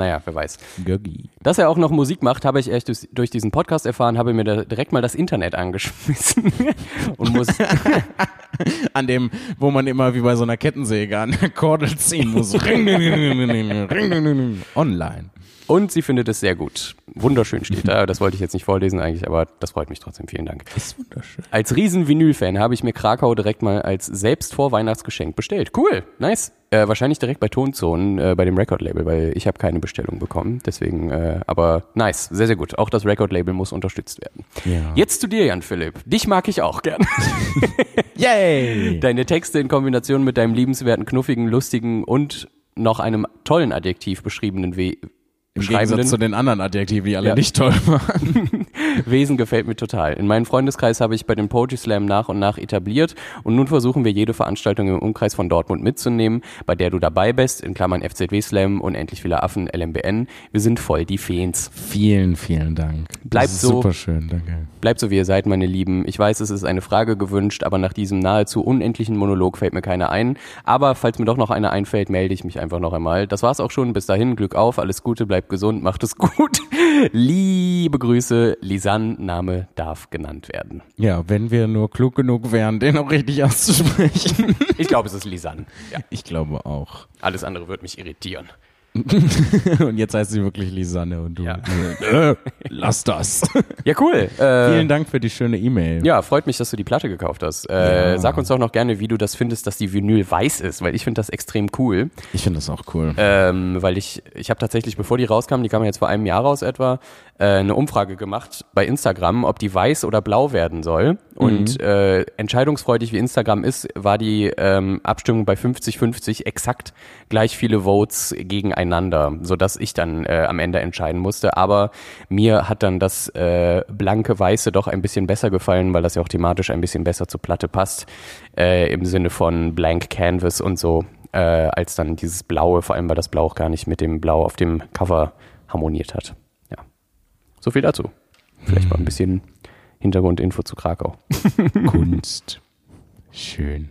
Speaker 2: Naja, wer weiß.
Speaker 1: Görgi.
Speaker 2: Dass er auch noch Musik macht, habe ich echt durch, durch diesen Podcast erfahren, habe mir da direkt mal das Internet angeschmissen und muss
Speaker 1: An dem, wo man immer wie bei so einer Kettensäge an der Kordel ziehen muss. Online.
Speaker 2: Und sie findet es sehr gut. Wunderschön steht da. Das wollte ich jetzt nicht vorlesen eigentlich, aber das freut mich trotzdem. Vielen Dank.
Speaker 1: Ist wunderschön.
Speaker 2: Als riesen Vinyl-Fan habe ich mir Krakau direkt mal als selbst vor Weihnachtsgeschenk bestellt. Cool, nice. Äh, wahrscheinlich direkt bei Tonzonen, äh, bei dem Record-Label, weil ich habe keine Bestellung bekommen. Deswegen, äh, aber nice, sehr, sehr gut. Auch das Record-Label muss unterstützt werden.
Speaker 1: Ja.
Speaker 2: Jetzt zu dir, Jan Philipp. Dich mag ich auch gern.
Speaker 1: Yay!
Speaker 2: Deine Texte in Kombination mit deinem liebenswerten, knuffigen, lustigen und noch einem tollen Adjektiv beschriebenen We
Speaker 1: Im Gegensatz zu den anderen Adjektiven, die alle
Speaker 2: Ja.
Speaker 1: nicht toll waren.
Speaker 2: Wesen gefällt mir total. In meinem Freundeskreis habe ich bei den Poetry Slam nach und nach etabliert und nun versuchen wir jede Veranstaltung im Umkreis von Dortmund mitzunehmen, bei der du dabei bist, in Klammern FZW Slam, unendlich viele Affen, LMBN. Wir sind voll die Fans.
Speaker 1: Vielen, vielen Dank.
Speaker 2: Bleibt so.
Speaker 1: Super schön, danke.
Speaker 2: Bleibt so, wie ihr seid, meine Lieben. Ich weiß, es ist eine Frage gewünscht, aber nach diesem nahezu unendlichen Monolog fällt mir keine ein. Aber falls mir doch noch eine einfällt, melde ich mich einfach noch einmal. Das war's auch schon. Bis dahin, Glück auf, alles Gute, bleibt gesund, macht es gut. Liebe Grüße, Lisanne, Name darf genannt werden.
Speaker 1: Ja, wenn wir nur klug genug wären, den auch richtig auszusprechen.
Speaker 2: Ich glaube, es ist Lisanne. Ja,
Speaker 1: Ich glaube auch.
Speaker 2: alles andere wird mich irritieren.
Speaker 1: Und jetzt heißt sie wirklich Lisanne und du.
Speaker 2: Ja.
Speaker 1: Äh, lass das.
Speaker 2: Ja, cool. Äh,
Speaker 1: Vielen Dank für die schöne E-Mail.
Speaker 2: Ja, freut mich, dass du die Platte gekauft hast. Äh,
Speaker 1: Ja.
Speaker 2: Sag uns doch noch gerne, wie du das findest, dass die Vinyl weiß ist, weil ich finde das extrem cool.
Speaker 1: Ich finde das auch cool.
Speaker 2: Ähm, weil ich, ich habe tatsächlich, bevor die rauskam, die kam jetzt vor einem Jahr raus etwa, äh, eine Umfrage gemacht bei Instagram, ob die weiß oder blau werden soll. Und äh, entscheidungsfreudig wie Instagram ist, war die ähm, Abstimmung bei 50-50 exakt gleich viele Votes gegeneinander, sodass ich dann äh, am Ende entscheiden musste. Aber mir hat dann das äh, blanke Weiße doch ein bisschen besser gefallen, weil das ja auch thematisch ein bisschen besser zur Platte passt, äh, im Sinne von Blank Canvas und so äh, als dann dieses Blaue, vor allem weil das Blau auch gar nicht mit dem Blau auf dem Cover harmoniert hat. So viel dazu. Vielleicht mal ein bisschen Hintergrundinfo zu Krakau.
Speaker 1: Kunst. Schön.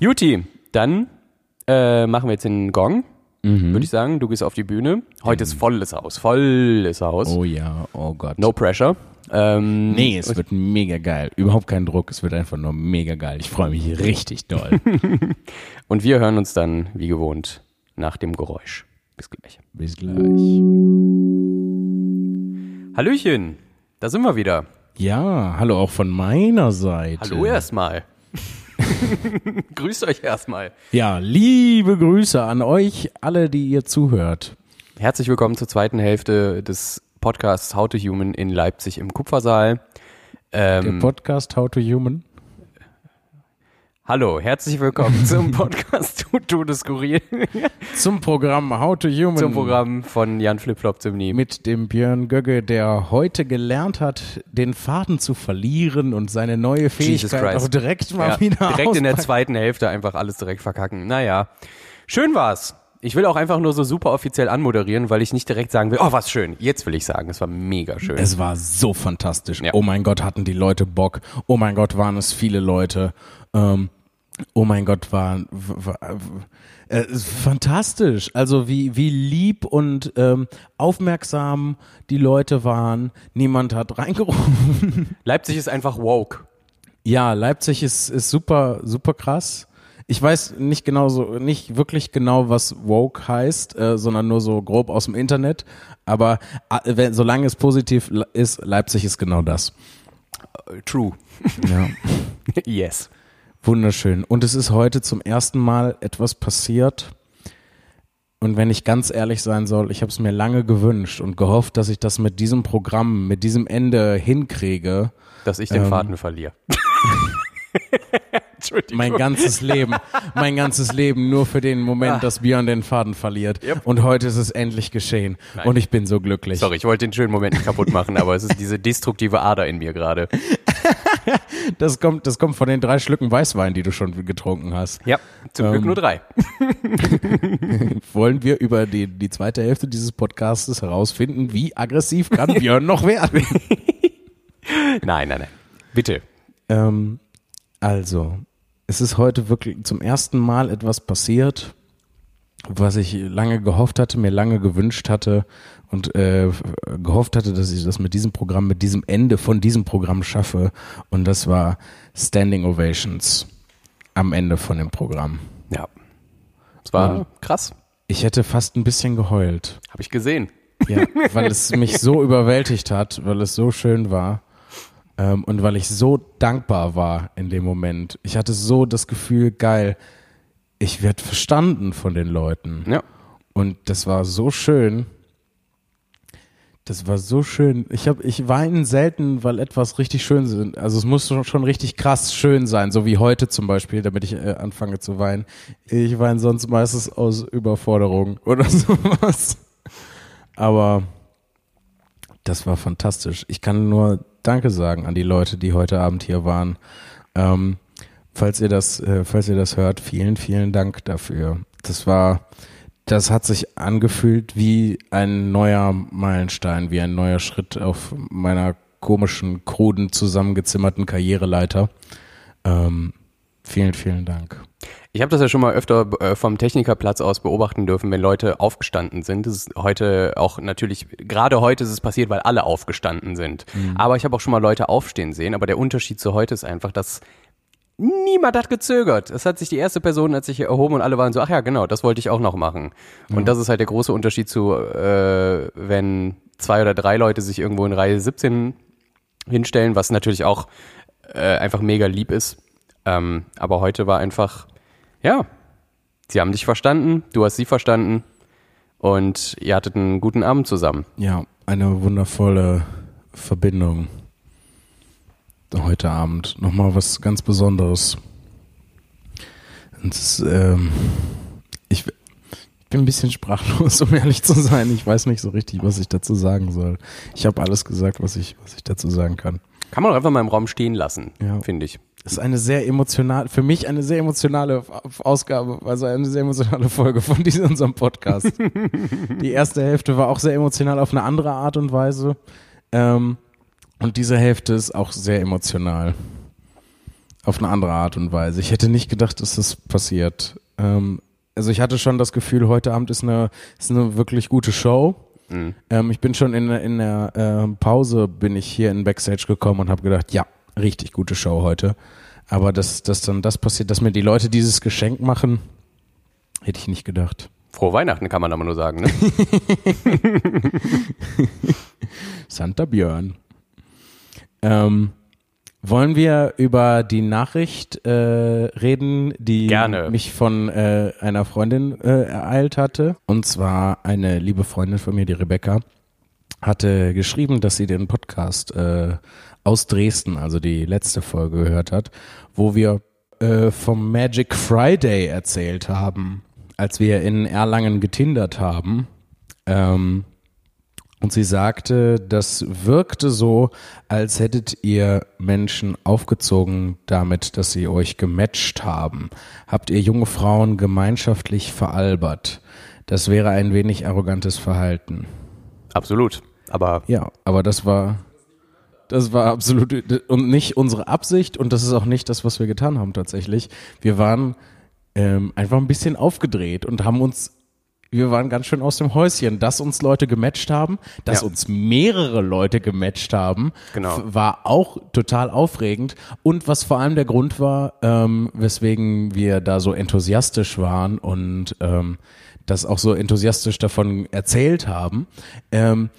Speaker 2: Juti, dann äh, machen wir jetzt den Gong, würde ich sagen. Du gehst auf die Bühne. Heute ist volles Haus, volles Haus.
Speaker 1: Oh ja, oh Gott.
Speaker 2: No pressure. Ähm,
Speaker 1: Nee, es wird mega geil. Überhaupt kein Druck, es wird einfach nur mega geil. Ich freue mich richtig doll.
Speaker 2: Und wir hören uns dann, wie gewohnt, nach dem Geräusch. Bis gleich.
Speaker 1: Bis gleich.
Speaker 2: Hallöchen, da sind wir wieder.
Speaker 1: Ja, hallo auch von meiner Seite.
Speaker 2: Hallo erstmal. Grüßt euch erstmal.
Speaker 1: Ja, liebe Grüße an euch alle, die ihr zuhört.
Speaker 2: Herzlich willkommen zur zweiten Hälfte des Podcasts How to Human in Leipzig im Kupfersaal.
Speaker 1: Der
Speaker 2: Ähm,
Speaker 1: Podcast How to Human.
Speaker 2: Hallo, herzlich willkommen zum Podcast Tu Tu des Skurril,
Speaker 1: Zum Programm How to Human.
Speaker 2: zum Programm von Jan Flipflop Zimni.
Speaker 1: Mit dem Björn Gögge, der heute gelernt hat, den Faden zu verlieren und seine neue Fähigkeit auch direkt mal
Speaker 2: Ja,
Speaker 1: wieder
Speaker 2: direkt in der
Speaker 1: auspacken.
Speaker 2: zweiten Hälfte einfach alles direkt verkacken. Naja, schön war's. Ich will auch einfach nur so super offiziell anmoderieren, weil ich nicht direkt sagen will, oh, was schön. Jetzt will ich sagen, es war mega schön.
Speaker 1: Es war so fantastisch.
Speaker 2: Ja.
Speaker 1: Oh mein Gott, hatten die Leute Bock. Oh mein Gott, waren es viele Leute. Ähm, oh mein Gott, war, war äh, es ist fantastisch. Also wie, wie lieb und ähm, aufmerksam die Leute waren. Niemand hat reingerufen.
Speaker 2: Leipzig ist einfach woke.
Speaker 1: Ja, Leipzig ist, ist super, super krass. Ich weiß nicht genau so, nicht wirklich genau, was woke heißt, äh, sondern nur so grob aus dem Internet. Aber äh, wenn, solange es positiv ist, Leipzig ist genau das.
Speaker 2: Äh, True.
Speaker 1: Ja.
Speaker 2: yes.
Speaker 1: Wunderschön. Und es ist heute zum ersten Mal etwas passiert. Und wenn ich ganz ehrlich sein soll, ich habe es mir lange gewünscht und gehofft, dass ich das mit diesem Programm, mit diesem Ende hinkriege.
Speaker 2: Dass ich den
Speaker 1: Ähm.
Speaker 2: Faden verliere.
Speaker 1: Mein ganzes Leben, mein ganzes Leben nur für den Moment, dass Björn den Faden verliert.
Speaker 2: Yep.
Speaker 1: Und heute ist es endlich geschehen.
Speaker 2: Nein.
Speaker 1: Und ich bin so glücklich.
Speaker 2: Sorry, ich wollte den schönen Moment nicht kaputt machen, aber es ist diese destruktive Ader in mir gerade.
Speaker 1: das, kommt, das kommt von den drei Schlücken Weißwein, die du schon getrunken hast.
Speaker 2: Ja, zum Glück
Speaker 1: Ähm.
Speaker 2: nur drei.
Speaker 1: Wollen wir über die, die zweite Hälfte dieses Podcastes herausfinden, wie aggressiv kann Björn noch werden?
Speaker 2: Nein, nein, nein. Bitte.
Speaker 1: ähm, also, es ist heute wirklich zum ersten Mal etwas passiert, was ich lange gehofft hatte, mir lange gewünscht hatte und äh, gehofft hatte, dass ich das mit diesem Programm, mit diesem Ende von diesem Programm schaffe. Und das war Standing Ovations am Ende von dem Programm.
Speaker 2: Ja. Es war
Speaker 1: Ja.
Speaker 2: krass.
Speaker 1: Ich hätte fast ein bisschen geheult.
Speaker 2: Habe ich gesehen.
Speaker 1: Ja, weil es mich so überwältigt hat, weil es so schön war ähm, und weil ich so dankbar war in dem Moment. Ich hatte so das Gefühl, geil, ich werde verstanden von den Leuten.
Speaker 2: Ja.
Speaker 1: Und das war so schön. Das war so schön. Ich habe, ich weine selten, weil etwas richtig schön ist. Also es muss schon, schon richtig krass schön sein, so wie heute zum Beispiel, damit ich äh, anfange zu weinen. Ich weine sonst meistens aus Überforderung oder sowas. Aber das war fantastisch. Ich kann nur Danke sagen an die Leute, die heute Abend hier waren. Ähm, falls ihr das, äh, falls ihr das hört, vielen, vielen Dank dafür. Das war, das hat sich angefühlt wie ein neuer Meilenstein, wie ein neuer Schritt auf meiner komischen, kruden, zusammengezimmerten Karriereleiter. Ähm, vielen, vielen Dank.
Speaker 2: Ich habe das ja schon mal öfter äh, vom Technikerplatz aus beobachten dürfen, wenn Leute aufgestanden sind. Das ist heute auch natürlich, gerade heute ist es passiert, weil alle aufgestanden sind. Aber ich habe auch schon mal Leute aufstehen sehen. Aber der Unterschied zu heute ist einfach, dass niemand hat gezögert. Es hat sich die erste Person hat sich erhoben und alle waren so, ach ja, genau, das wollte ich auch noch machen. Und das ist halt der große Unterschied zu, äh, wenn zwei oder drei Leute sich irgendwo in Reihe 17 hinstellen, was natürlich auch äh, einfach mega lieb ist. Ähm, aber heute war einfach, ja, sie haben dich verstanden, du hast sie verstanden und ihr hattet einen guten Abend zusammen.
Speaker 1: Ja, eine wundervolle Verbindung. Heute Abend. Nochmal was ganz Besonderes. Es, ähm, ich, bin ein bisschen sprachlos, um ehrlich zu sein. Ich weiß nicht so richtig, was ich dazu sagen soll. Ich habe alles gesagt, was ich, was ich dazu sagen kann.
Speaker 2: Kann man doch einfach mal im Raum stehen lassen,
Speaker 1: Ja.
Speaker 2: finde ich.
Speaker 1: Es ist eine sehr emotional, für mich eine sehr emotionale Ausgabe, also eine sehr emotionale Folge von diesem unserem Podcast. Die erste Hälfte war auch sehr emotional auf eine andere Art und Weise. Ähm, und diese Hälfte ist auch sehr emotional. Auf eine andere Art und Weise. Ich hätte nicht gedacht, dass das passiert. Ähm, also ich hatte schon das Gefühl, heute Abend ist eine, ist eine wirklich gute Show. Ähm, ich bin schon in, der- in der ähm, Pause, bin ich hier in Backstage gekommen und habe gedacht, ja, richtig gute Show heute. Aber dass, dass dann das passiert, dass mir die Leute dieses Geschenk machen, hätte ich nicht gedacht.
Speaker 2: Frohe Weihnachten kann man aber nur sagen, ne?
Speaker 1: Santa Björn. Ähm, wollen wir über die Nachricht äh, reden, die
Speaker 2: Gerne.
Speaker 1: mich von äh, einer Freundin äh, ereilt hatte? Und zwar eine liebe Freundin von mir, die Rebecca, hatte geschrieben, dass sie den Podcast äh, aus Dresden, also die letzte Folge gehört hat, wo wir äh, vom Magic Friday erzählt haben, als wir in Erlangen getindert haben. Ähm, und sie sagte, das wirkte so, als hättet ihr Menschen aufgezogen damit, dass sie euch gematcht haben. Habt ihr junge Frauen gemeinschaftlich veralbert. Das wäre ein wenig arrogantes Verhalten.
Speaker 2: Absolut. Aber
Speaker 1: Ja, aber das war, das war absolut und nicht unsere Absicht und das ist auch nicht das, was wir getan haben tatsächlich. Wir waren ähm, einfach ein bisschen aufgedreht und haben uns, wir waren ganz schön aus dem Häuschen, dass uns Leute gematcht haben, dass
Speaker 2: Ja.
Speaker 1: uns mehrere Leute gematcht haben,
Speaker 2: Genau.
Speaker 1: war auch total aufregend und was vor allem der Grund war, ähm, weswegen wir da so enthusiastisch waren und ähm, das auch so enthusiastisch davon erzählt haben, ähm,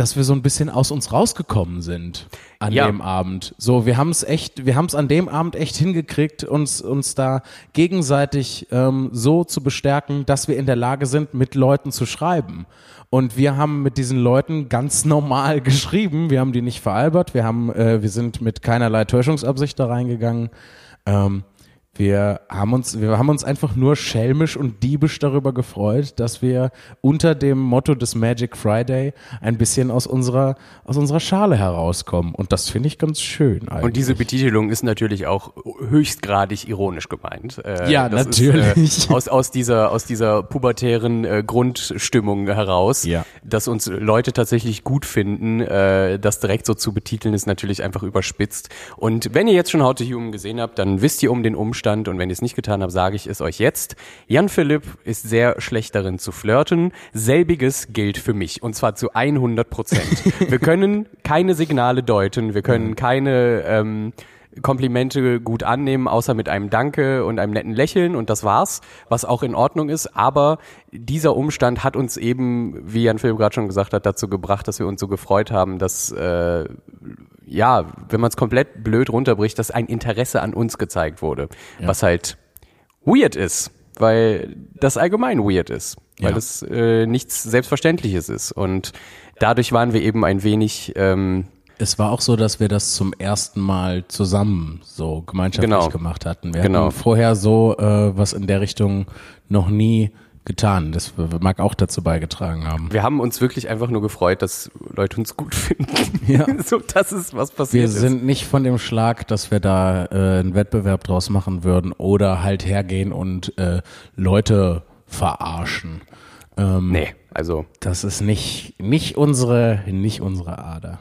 Speaker 1: dass wir so ein bisschen aus uns rausgekommen sind an
Speaker 2: Ja.
Speaker 1: dem Abend. So, wir haben es echt, wir haben es an dem Abend echt hingekriegt, uns uns da gegenseitig ähm, so zu bestärken, dass wir in der Lage sind, mit Leuten zu schreiben. Und wir haben mit diesen Leuten ganz normal geschrieben. Wir haben die nicht veralbert. Wir haben, äh, wir sind mit keinerlei Täuschungsabsicht da reingegangen. Ähm, Wir haben uns, wir haben uns einfach nur schelmisch und diebisch darüber gefreut, dass wir unter dem Motto des Magic Friday ein bisschen aus unserer, aus unserer Schale herauskommen. Und das finde ich ganz schön eigentlich.
Speaker 2: Und diese Betitelung ist natürlich auch höchstgradig ironisch gemeint.
Speaker 1: Äh, ja, natürlich.
Speaker 2: Ist, äh, aus, aus dieser, aus dieser pubertären äh, Grundstimmung heraus,
Speaker 1: ja.
Speaker 2: dass uns Leute tatsächlich gut finden, äh, das direkt so zu betiteln, ist natürlich einfach überspitzt. Und wenn ihr jetzt schon How to Human gesehen habt, dann wisst ihr um den Umstand, Zustand und wenn ihr es nicht getan habt, sage ich es euch jetzt. Jan Philipp ist sehr schlecht darin zu flirten. Selbiges gilt für mich und zwar zu 100 Prozent. wir können keine Signale deuten, wir können keine ähm, Komplimente gut annehmen, außer mit einem Danke und einem netten Lächeln und das war's, was auch in Ordnung ist. Aber dieser Umstand hat uns eben, wie Jan Philipp gerade schon gesagt hat, dazu gebracht, dass wir uns so gefreut haben, dass äh, ja, wenn man es komplett blöd runterbricht, dass ein Interesse an uns gezeigt wurde, ja. was halt weird ist, weil das allgemein weird ist, weil ja. das äh, nichts Selbstverständliches ist und dadurch waren wir eben ein wenig ähm,
Speaker 1: es war auch so, dass wir das zum ersten Mal zusammen so gemeinschaftlich
Speaker 2: genau.
Speaker 1: gemacht hatten. Wir
Speaker 2: genau.
Speaker 1: hatten vorher so äh, was in der Richtung noch nie getan. Das mag auch dazu beigetragen haben.
Speaker 2: Wir haben uns wirklich einfach nur gefreut, dass Leute uns gut finden.
Speaker 1: Ja.
Speaker 2: so, das ist was passiert.
Speaker 1: Wir sind nicht von dem Schlag, dass wir da äh, einen Wettbewerb draus machen würden oder halt hergehen und äh, Leute verarschen.
Speaker 2: Ähm, nee, also.
Speaker 1: Das ist nicht, nicht unsere, nicht unsere Ader.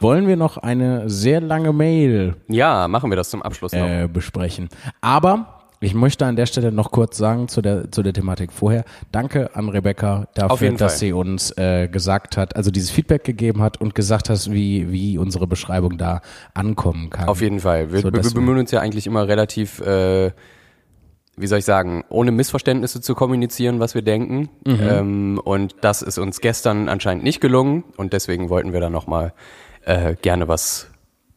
Speaker 1: Wollen wir noch eine sehr lange Mail?
Speaker 2: Ja, machen wir das zum Abschluss noch.
Speaker 1: Äh, besprechen. Aber ich möchte an der Stelle noch kurz sagen zu der, zu der Thematik vorher. Danke an Rebecca dafür, dass sie uns äh, gesagt hat, also dieses Feedback gegeben hat und gesagt hat, wie, wie unsere Beschreibung da ankommen kann.
Speaker 2: Auf jeden Fall. Wir, so, wir bemühen uns ja eigentlich immer relativ, äh, wie soll ich sagen, ohne Missverständnisse zu kommunizieren, was wir denken. Mhm. Ähm, und das ist uns gestern anscheinend nicht gelungen und deswegen wollten wir da nochmal äh, gerne was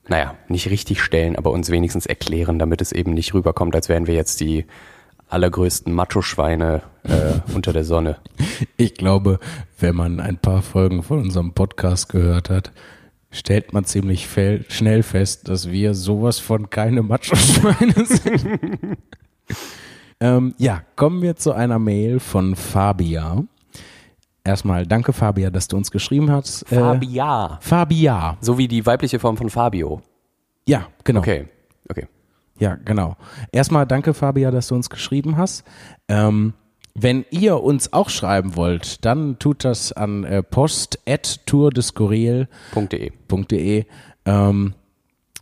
Speaker 2: naja, nicht richtig stellen, aber uns wenigstens erklären, damit es eben nicht rüberkommt, als wären wir jetzt die allergrößten Macho-Schweine äh, unter der Sonne.
Speaker 1: Ich glaube, wenn man ein paar Folgen von unserem Podcast gehört hat, stellt man ziemlich schnell fest, dass wir sowas von keine Macho-Schweine sind. ähm, ja, kommen wir zu einer Mail von Fabia. Erstmal danke, Fabia, dass du uns geschrieben hast.
Speaker 2: Äh, Fabia.
Speaker 1: Äh, Fabia.
Speaker 2: So wie die weibliche Form von Fabio.
Speaker 1: Ja, genau.
Speaker 2: Okay, okay.
Speaker 1: Ja, genau. Erstmal danke, Fabia, dass du uns geschrieben hast. Ähm, wenn ihr uns auch schreiben wollt, dann tut das an äh, post.tourdeskurril.de. Ähm,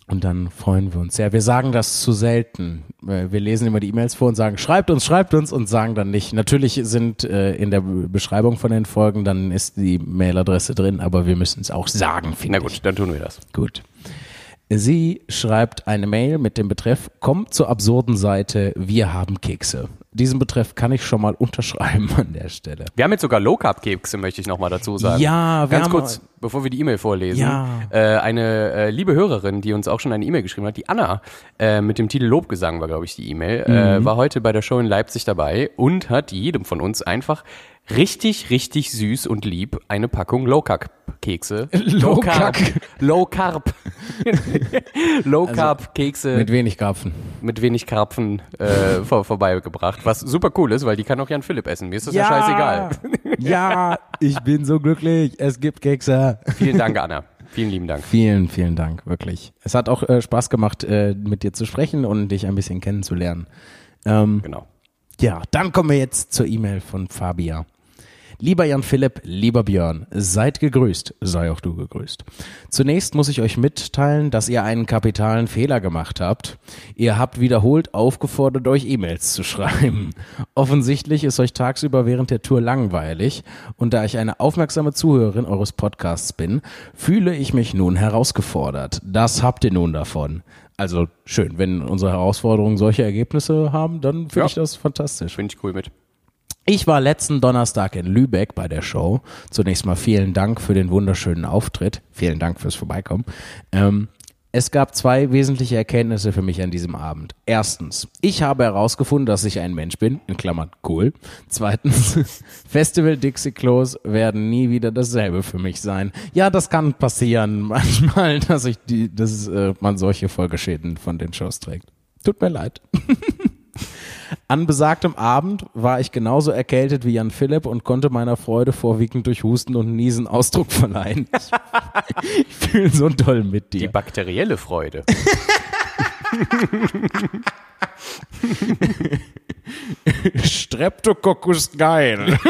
Speaker 1: und dann freuen wir uns sehr. Wir sagen das zu selten. Wir lesen immer die E-Mails vor und sagen, schreibt uns, schreibt uns und sagen dann nicht. Natürlich sind äh, in der Beschreibung von den Folgen, dann ist die Mailadresse drin, aber wir müssen es auch sagen,
Speaker 2: finde ich. Na gut, dann tun wir das.
Speaker 1: Gut. Sie schreibt eine Mail mit dem Betreff, kommt zur absurden Seite, wir haben Kekse. Diesen Betreff kann ich schon mal unterschreiben an der Stelle.
Speaker 2: Wir haben jetzt sogar Low Carb Kekse, möchte ich nochmal dazu sagen.
Speaker 1: Ja,
Speaker 2: wir Ganz kurz, bevor wir die E-Mail vorlesen.
Speaker 1: Ja.
Speaker 2: Äh, eine äh, liebe Hörerin, die uns auch schon eine E-Mail geschrieben hat, die Anna, äh, mit dem Titel Lobgesang war, glaube ich, die E-Mail, äh, mhm. war heute bei der Show in Leipzig dabei und hat jedem von uns einfach richtig, richtig süß und lieb eine Packung Low Carb Kekse.
Speaker 1: Low Carb.
Speaker 2: Low Carb. Low also Carb Kekse.
Speaker 1: Mit wenig Karpfen.
Speaker 2: Mit wenig Karpfen äh, vor, vorbeigebracht. Was super cool ist, weil die kann auch Jan Philipp essen. Mir ist das ja, ja scheißegal.
Speaker 1: ja, ich bin so glücklich. Es gibt Kekse.
Speaker 2: Vielen Dank, Anna. Vielen lieben Dank.
Speaker 1: Vielen, vielen Dank, wirklich. Es hat auch äh, Spaß gemacht, äh, mit dir zu sprechen und dich ein bisschen kennenzulernen.
Speaker 2: Ähm, genau.
Speaker 1: Ja, dann kommen wir jetzt zur E-Mail von Fabia. Lieber Jan Philipp, lieber Björn, seid gegrüßt, sei auch du gegrüßt. Zunächst muss ich euch mitteilen, dass ihr einen kapitalen Fehler gemacht habt. Ihr habt wiederholt aufgefordert, euch E-Mails zu schreiben. Offensichtlich ist euch tagsüber während der Tour langweilig und da ich eine aufmerksame Zuhörerin eures Podcasts bin, fühle ich mich nun herausgefordert. Das habt ihr nun davon. Also schön, wenn unsere Herausforderungen solche Ergebnisse haben, dann finde ja. ich das fantastisch.
Speaker 2: Finde ich cool mit.
Speaker 1: Ich war letzten Donnerstag in Lübeck bei der Show. Zunächst mal vielen Dank für den wunderschönen Auftritt. Vielen Dank fürs Vorbeikommen. Ähm, es gab zwei wesentliche Erkenntnisse für mich an diesem Abend. Erstens, ich habe herausgefunden, dass ich ein Mensch bin, in Klammern cool. Zweitens, Festival Dixie Klos werden nie wieder dasselbe für mich sein. Ja, das kann passieren manchmal, dass ich die, dass äh, man solche Folgeschäden von den Shows trägt. Tut mir leid. An besagtem Abend war ich genauso erkältet wie Jan Philipp und konnte meiner Freude vorwiegend durch Husten und Niesen Ausdruck verleihen. Ich fühle so toll mit
Speaker 2: Die
Speaker 1: dir.
Speaker 2: bakterielle Freude.
Speaker 1: Streptococcus geil.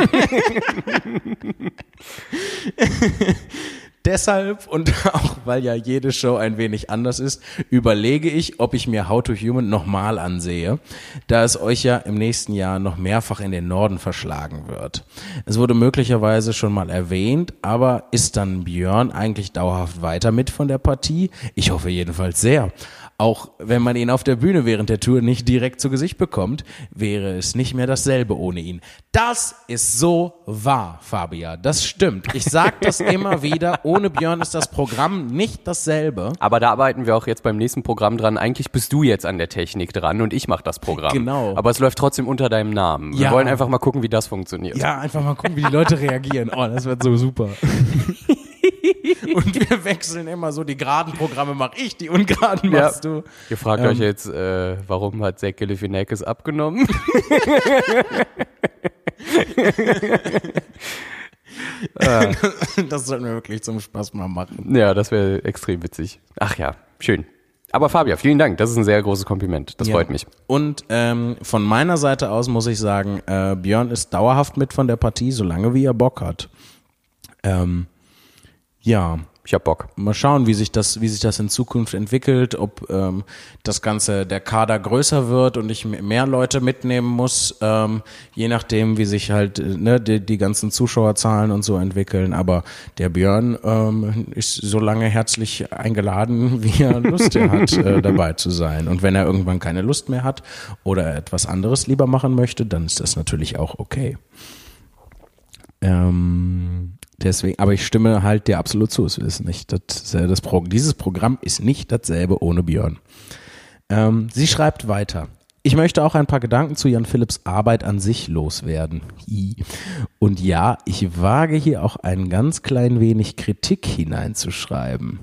Speaker 1: Deshalb und auch weil ja jede Show ein wenig anders ist, überlege ich, ob ich mir How to Human nochmal ansehe, da es euch ja im nächsten Jahr noch mehrfach in den Norden verschlagen wird. Es wurde möglicherweise schon mal erwähnt, aber ist dann Björn eigentlich dauerhaft weiter mit von der Partie? Ich hoffe jedenfalls sehr. Auch wenn man ihn auf der Bühne während der Tour nicht direkt zu Gesicht bekommt, wäre es nicht mehr dasselbe ohne ihn. Das ist so wahr, Fabia. Das stimmt. Ich sag das immer wieder. Ohne Björn ist das Programm nicht dasselbe.
Speaker 2: Aber da arbeiten wir auch jetzt beim nächsten Programm dran. Eigentlich bist du jetzt an der Technik dran und ich mache das Programm.
Speaker 1: Genau.
Speaker 2: Aber es läuft trotzdem unter deinem Namen. Wir
Speaker 1: Ja.
Speaker 2: wollen einfach mal gucken, wie das funktioniert.
Speaker 1: Ja, einfach mal gucken, wie die Leute reagieren. Oh, das wird so super. Und wir wechseln immer so, die geraden Programme mache ich, die ungeraden
Speaker 2: Ja.
Speaker 1: machst du.
Speaker 2: Ihr fragt
Speaker 1: Ähm.
Speaker 2: euch jetzt, äh, warum hat Zach Galifianakis abgenommen?
Speaker 1: Das sollten wir wirklich zum Spaß mal machen.
Speaker 2: ja, das wäre extrem witzig. Ach ja, schön. Aber Fabia, vielen Dank. Das ist ein sehr großes Kompliment. Das
Speaker 1: Ja.
Speaker 2: freut mich.
Speaker 1: Und ähm, von meiner Seite aus muss ich sagen, äh, Björn ist dauerhaft mit von der Partie, solange wie er Bock hat. Ähm, ja,
Speaker 2: Ich hab Bock.
Speaker 1: mal schauen, wie sich das, wie sich das in Zukunft entwickelt, ob ähm, das Ganze der Kader größer wird und ich mehr Leute mitnehmen muss, ähm, je nachdem, wie sich halt äh, ne, die, die ganzen Zuschauerzahlen und so entwickeln. Aber der Björn ähm, ist so lange herzlich eingeladen, wie er Lust hat, äh, dabei zu sein. Und wenn er irgendwann keine Lust mehr hat oder etwas anderes lieber machen möchte, dann ist das natürlich auch okay. Ähm, deswegen, aber ich stimme halt dir absolut zu. Es ist nicht das, das Pro, dieses Programm ist nicht dasselbe ohne Björn. Ähm, sie schreibt weiter. Ich möchte auch ein paar Gedanken zu Jan Philipps Arbeit an sich loswerden. Und ja, ich wage hier auch ein ganz klein wenig Kritik hineinzuschreiben.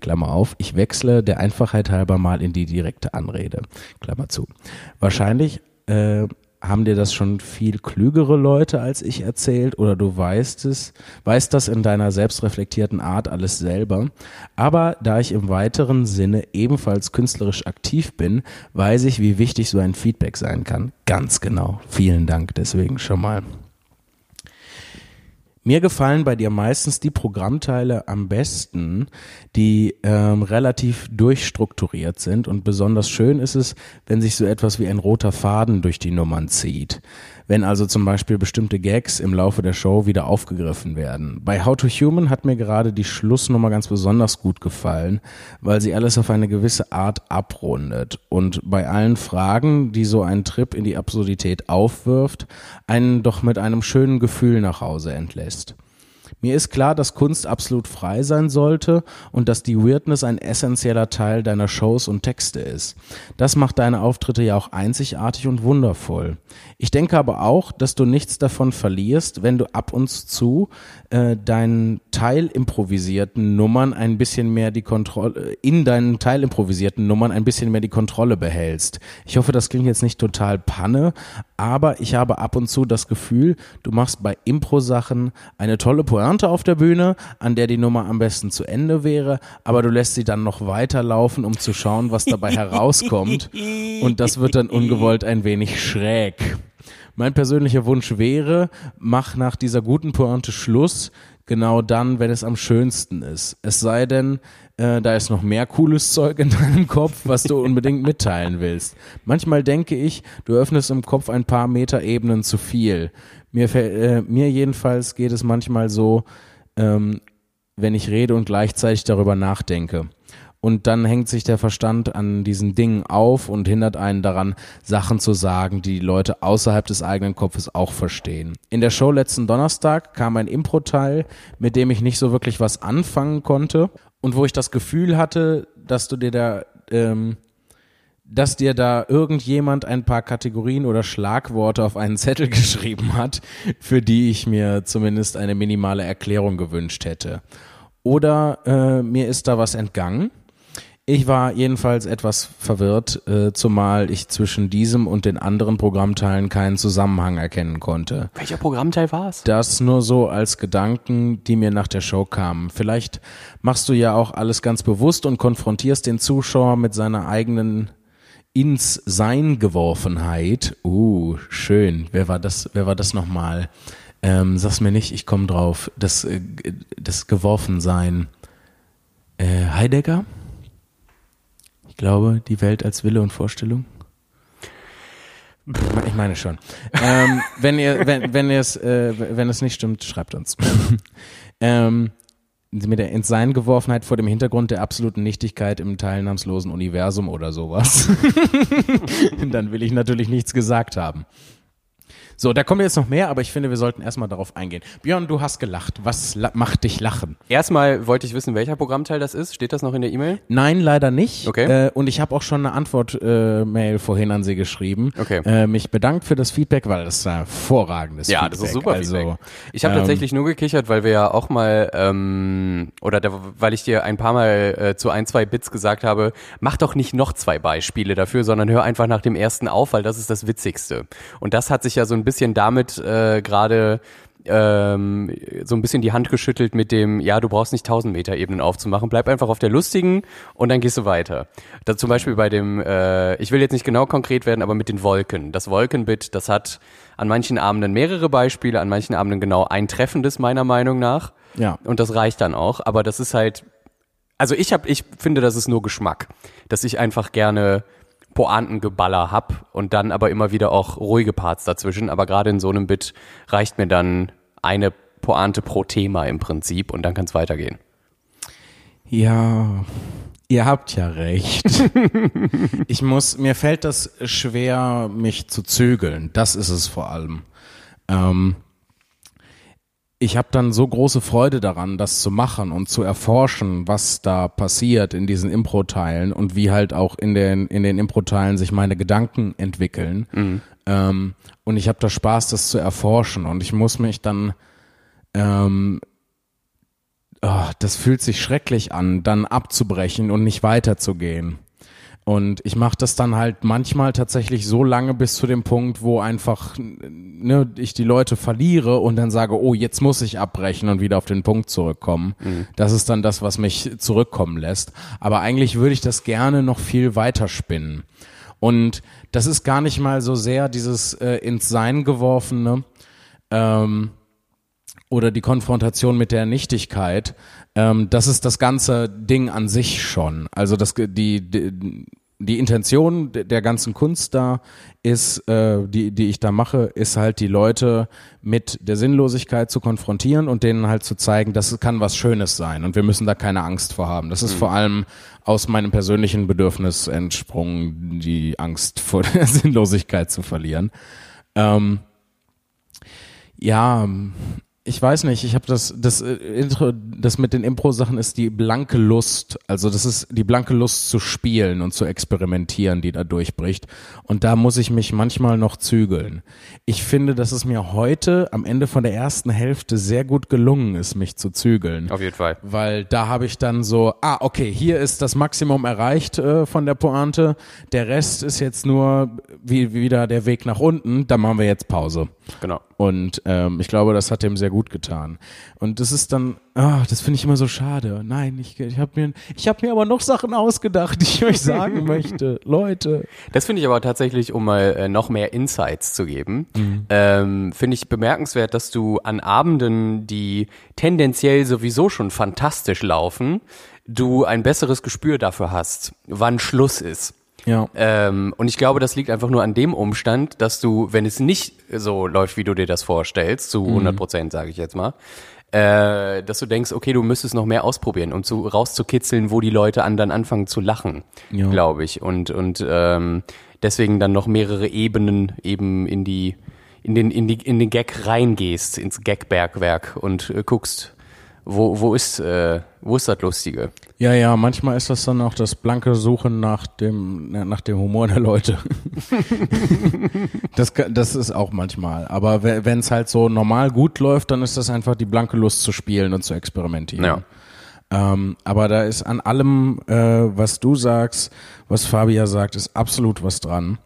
Speaker 1: Klammer auf, ich wechsle der Einfachheit halber mal in die direkte Anrede. Klammer zu. Wahrscheinlich äh, haben dir das schon viel klügere Leute als ich erzählt oder du weißt es, weißt das in deiner selbstreflektierten Art alles selber. Aber da ich im weiteren Sinne ebenfalls künstlerisch aktiv bin, weiß ich, wie wichtig so ein Feedback sein kann. Ganz genau. Vielen Dank deswegen schon mal. Mir gefallen bei dir meistens die Programmteile am besten, die ähm, relativ durchstrukturiert sind und besonders schön ist es, wenn sich so etwas wie ein roter Faden durch die Nummern zieht. Wenn also zum Beispiel bestimmte Gags im Laufe der Show wieder aufgegriffen werden. Bei How to Human hat mir gerade die Schlussnummer ganz besonders gut gefallen, weil sie alles auf eine gewisse Art abrundet und bei allen Fragen, die so ein Trip in die Absurdität aufwirft, einen doch mit einem schönen Gefühl nach Hause entlässt. Mir ist klar, dass Kunst absolut frei sein sollte und dass die Weirdness ein essentieller Teil deiner Shows und Texte ist. Das macht deine Auftritte ja auch einzigartig und wundervoll. Ich denke aber auch, dass du nichts davon verlierst, wenn du ab und zu äh, deinen teilimprovisierten Nummern ein bisschen mehr die Kontrolle, in deinen teilimprovisierten Nummern ein bisschen mehr die Kontrolle behältst. Ich hoffe, das klingt jetzt nicht total Panne, aber ich habe ab und zu das Gefühl, du machst bei Impro-Sachen eine tolle Pointe auf der Bühne, an der die Nummer am besten zu Ende wäre, aber du lässt sie dann noch weiterlaufen, um zu schauen, was dabei herauskommt. Und das wird dann ungewollt ein wenig schräg. Mein persönlicher Wunsch wäre, mach nach dieser guten Pointe Schluss, genau dann, wenn es am schönsten ist. Es sei denn, äh, da ist noch mehr cooles Zeug in deinem Kopf, was du unbedingt mitteilen willst. Manchmal denke ich, du öffnest im Kopf ein paar Meterebenen zu viel. Mir, äh, mir jedenfalls geht es manchmal so, ähm, wenn ich rede und gleichzeitig darüber nachdenke. Und dann hängt sich der Verstand an diesen Dingen auf und hindert einen daran, Sachen zu sagen, die die Leute außerhalb des eigenen Kopfes auch verstehen. In der Show letzten Donnerstag kam ein Impro-Teil, mit dem ich nicht so wirklich was anfangen konnte und wo ich das Gefühl hatte, dass du dir da, ähm, dass dir da irgendjemand ein paar Kategorien oder Schlagworte auf einen Zettel geschrieben hat, für die ich mir zumindest eine minimale Erklärung gewünscht hätte. Oder äh, mir ist da was entgangen. Ich war jedenfalls etwas verwirrt, äh, zumal ich zwischen diesem und den anderen Programmteilen keinen Zusammenhang erkennen konnte.
Speaker 2: Welcher Programmteil war es?
Speaker 1: Das nur so als Gedanken, die mir nach der Show kamen. Vielleicht machst du ja auch alles ganz bewusst und konfrontierst den Zuschauer mit seiner eigenen ins Sein geworfenheit. Uh, schön. Wer war das? Wer war das nochmal? Ähm, sag's mir nicht, ich komme drauf. Das, äh, das Geworfensein. Äh, Heidegger? Ich glaube, die Welt als Wille und Vorstellung. Ich meine schon. ähm, wenn ihr, wenn, wenn ihr es, äh, wenn es nicht stimmt, schreibt uns. ähm, mit der Ins-Sein-Geworfenheit vor dem Hintergrund der absoluten Nichtigkeit im teilnahmslosen Universum oder sowas. Dann will ich natürlich nichts gesagt haben. So, da kommen jetzt noch mehr, aber ich finde, wir sollten erstmal darauf eingehen. Björn, du hast gelacht. Was la macht dich lachen?
Speaker 2: Erstmal wollte ich wissen, welcher Programmteil das ist. Steht das noch in der E-Mail?
Speaker 1: Nein, leider nicht.
Speaker 2: Okay.
Speaker 1: Äh, und ich habe auch schon eine Antwort-Mail äh, vorhin an sie geschrieben.
Speaker 2: Okay.
Speaker 1: Äh, mich bedankt für das Feedback, weil das ist ein hervorragendes
Speaker 2: Ja,
Speaker 1: Feedback.
Speaker 2: das ist super
Speaker 1: Also,
Speaker 2: Feedback. Ich habe
Speaker 1: ähm,
Speaker 2: tatsächlich nur gekichert, weil wir ja auch mal, ähm, oder da, weil ich dir ein paar Mal äh, zu ein, zwei Bits gesagt habe, mach doch nicht noch zwei Beispiele dafür, sondern hör einfach nach dem ersten auf, weil das ist das Witzigste. Und das hat sich ja so ein bisschen damit äh, gerade ähm, so ein bisschen die Hand geschüttelt mit dem, ja, du brauchst nicht 1000 Meter Ebenen aufzumachen, bleib einfach auf der lustigen und dann gehst du weiter. Da zum Beispiel bei dem, äh, ich will jetzt nicht genau konkret werden, aber mit den Wolken. Das Wolkenbit, das hat an manchen Abenden mehrere Beispiele, an manchen Abenden genau ein treffendes meiner Meinung nach.
Speaker 1: Ja.
Speaker 2: Und das reicht dann auch, aber das ist halt, also ich habe, ich finde, das ist nur Geschmack, dass ich einfach gerne Pointengeballer hab und dann aber immer wieder auch ruhige Parts dazwischen. Aber gerade in so einem Bit reicht mir dann eine Pointe pro Thema im Prinzip und dann kann es weitergehen.
Speaker 1: Ja, ihr habt ja recht. ich muss, mir fällt das schwer, mich zu zügeln. Das ist es vor allem. Ähm, ich habe dann so große Freude daran, das zu machen und zu erforschen, was da passiert in diesen Impro-Teilen und wie halt auch in den, in den Impro-Teilen sich meine Gedanken entwickeln. Ähm, und ich habe da Spaß, das zu erforschen. Und ich muss mich dann ähm, oh, das fühlt sich schrecklich an, dann abzubrechen und nicht weiterzugehen. Und ich mache das dann halt manchmal tatsächlich so lange bis zu dem Punkt, wo einfach ne, ich die Leute verliere und dann sage, oh, jetzt muss ich abbrechen und wieder auf den Punkt zurückkommen. Das ist dann das, was mich zurückkommen lässt. Aber eigentlich würde ich das gerne noch viel weiter spinnen. Und das ist gar nicht mal so sehr dieses äh, ins Sein geworfene. Ähm, oder die Konfrontation mit der Nichtigkeit, ähm, das ist das ganze Ding an sich schon. Also das, die, die, die Intention der ganzen Kunst da ist, äh, die, die ich da mache, ist halt die Leute mit der Sinnlosigkeit zu konfrontieren und denen halt zu zeigen, das kann was Schönes sein und wir müssen da keine Angst vor haben. Das ist vor allem aus meinem persönlichen Bedürfnis entsprungen, die Angst vor der Sinnlosigkeit zu verlieren. Ähm, ja, ich weiß nicht, ich habe das, das äh, Intro, das mit den Impro-Sachen ist die blanke Lust. Also das ist die blanke Lust zu spielen und zu experimentieren, die da durchbricht. Und da muss ich mich manchmal noch zügeln. Ich finde, dass es mir heute am Ende von der ersten Hälfte sehr gut gelungen ist, mich zu zügeln.
Speaker 2: Auf jeden Fall.
Speaker 1: Weil da habe ich dann so, ah, okay, hier ist das Maximum erreicht äh, von der Pointe. Der Rest ist jetzt nur wie, wieder der Weg nach unten. Da machen wir jetzt Pause.
Speaker 2: Genau.
Speaker 1: Und ähm, ich glaube, das hat dem sehr gut getan. Und das ist dann, ah, das finde ich immer so schade. Nein, ich, ich habe mir, ich habe mir aber noch Sachen ausgedacht, die ich euch sagen möchte. Leute.
Speaker 2: Das finde ich aber tatsächlich, um mal äh, noch mehr Insights zu geben, ähm, finde ich bemerkenswert, dass du an Abenden, die tendenziell sowieso schon fantastisch laufen, du ein besseres Gespür dafür hast, wann Schluss ist.
Speaker 1: Ja.
Speaker 2: Ähm, und ich glaube, das liegt einfach nur an dem Umstand, dass du, wenn es nicht so läuft, wie du dir das vorstellst, zu 100 Prozent, sage ich jetzt mal, äh, dass du denkst, okay, du müsstest noch mehr ausprobieren, um zu, rauszukitzeln, wo die Leute an dann anfangen zu lachen,
Speaker 1: Ja.
Speaker 2: glaube ich. Und, und ähm, deswegen dann noch mehrere Ebenen eben in die, in den, in die, in den Gag reingehst, ins Gag-Bergwerk und äh, guckst, wo, wo ist, äh, wo ist das Lustige?
Speaker 1: Ja, ja, manchmal ist das dann auch das blanke Suchen nach dem, nach dem Humor der Leute. das, das ist auch manchmal. Aber wenn es halt so normal gut läuft, dann ist das einfach die blanke Lust zu spielen und zu experimentieren.
Speaker 2: Ja.
Speaker 1: Ähm, aber da ist an allem, äh, was du sagst, was Fabia sagt, ist absolut was dran.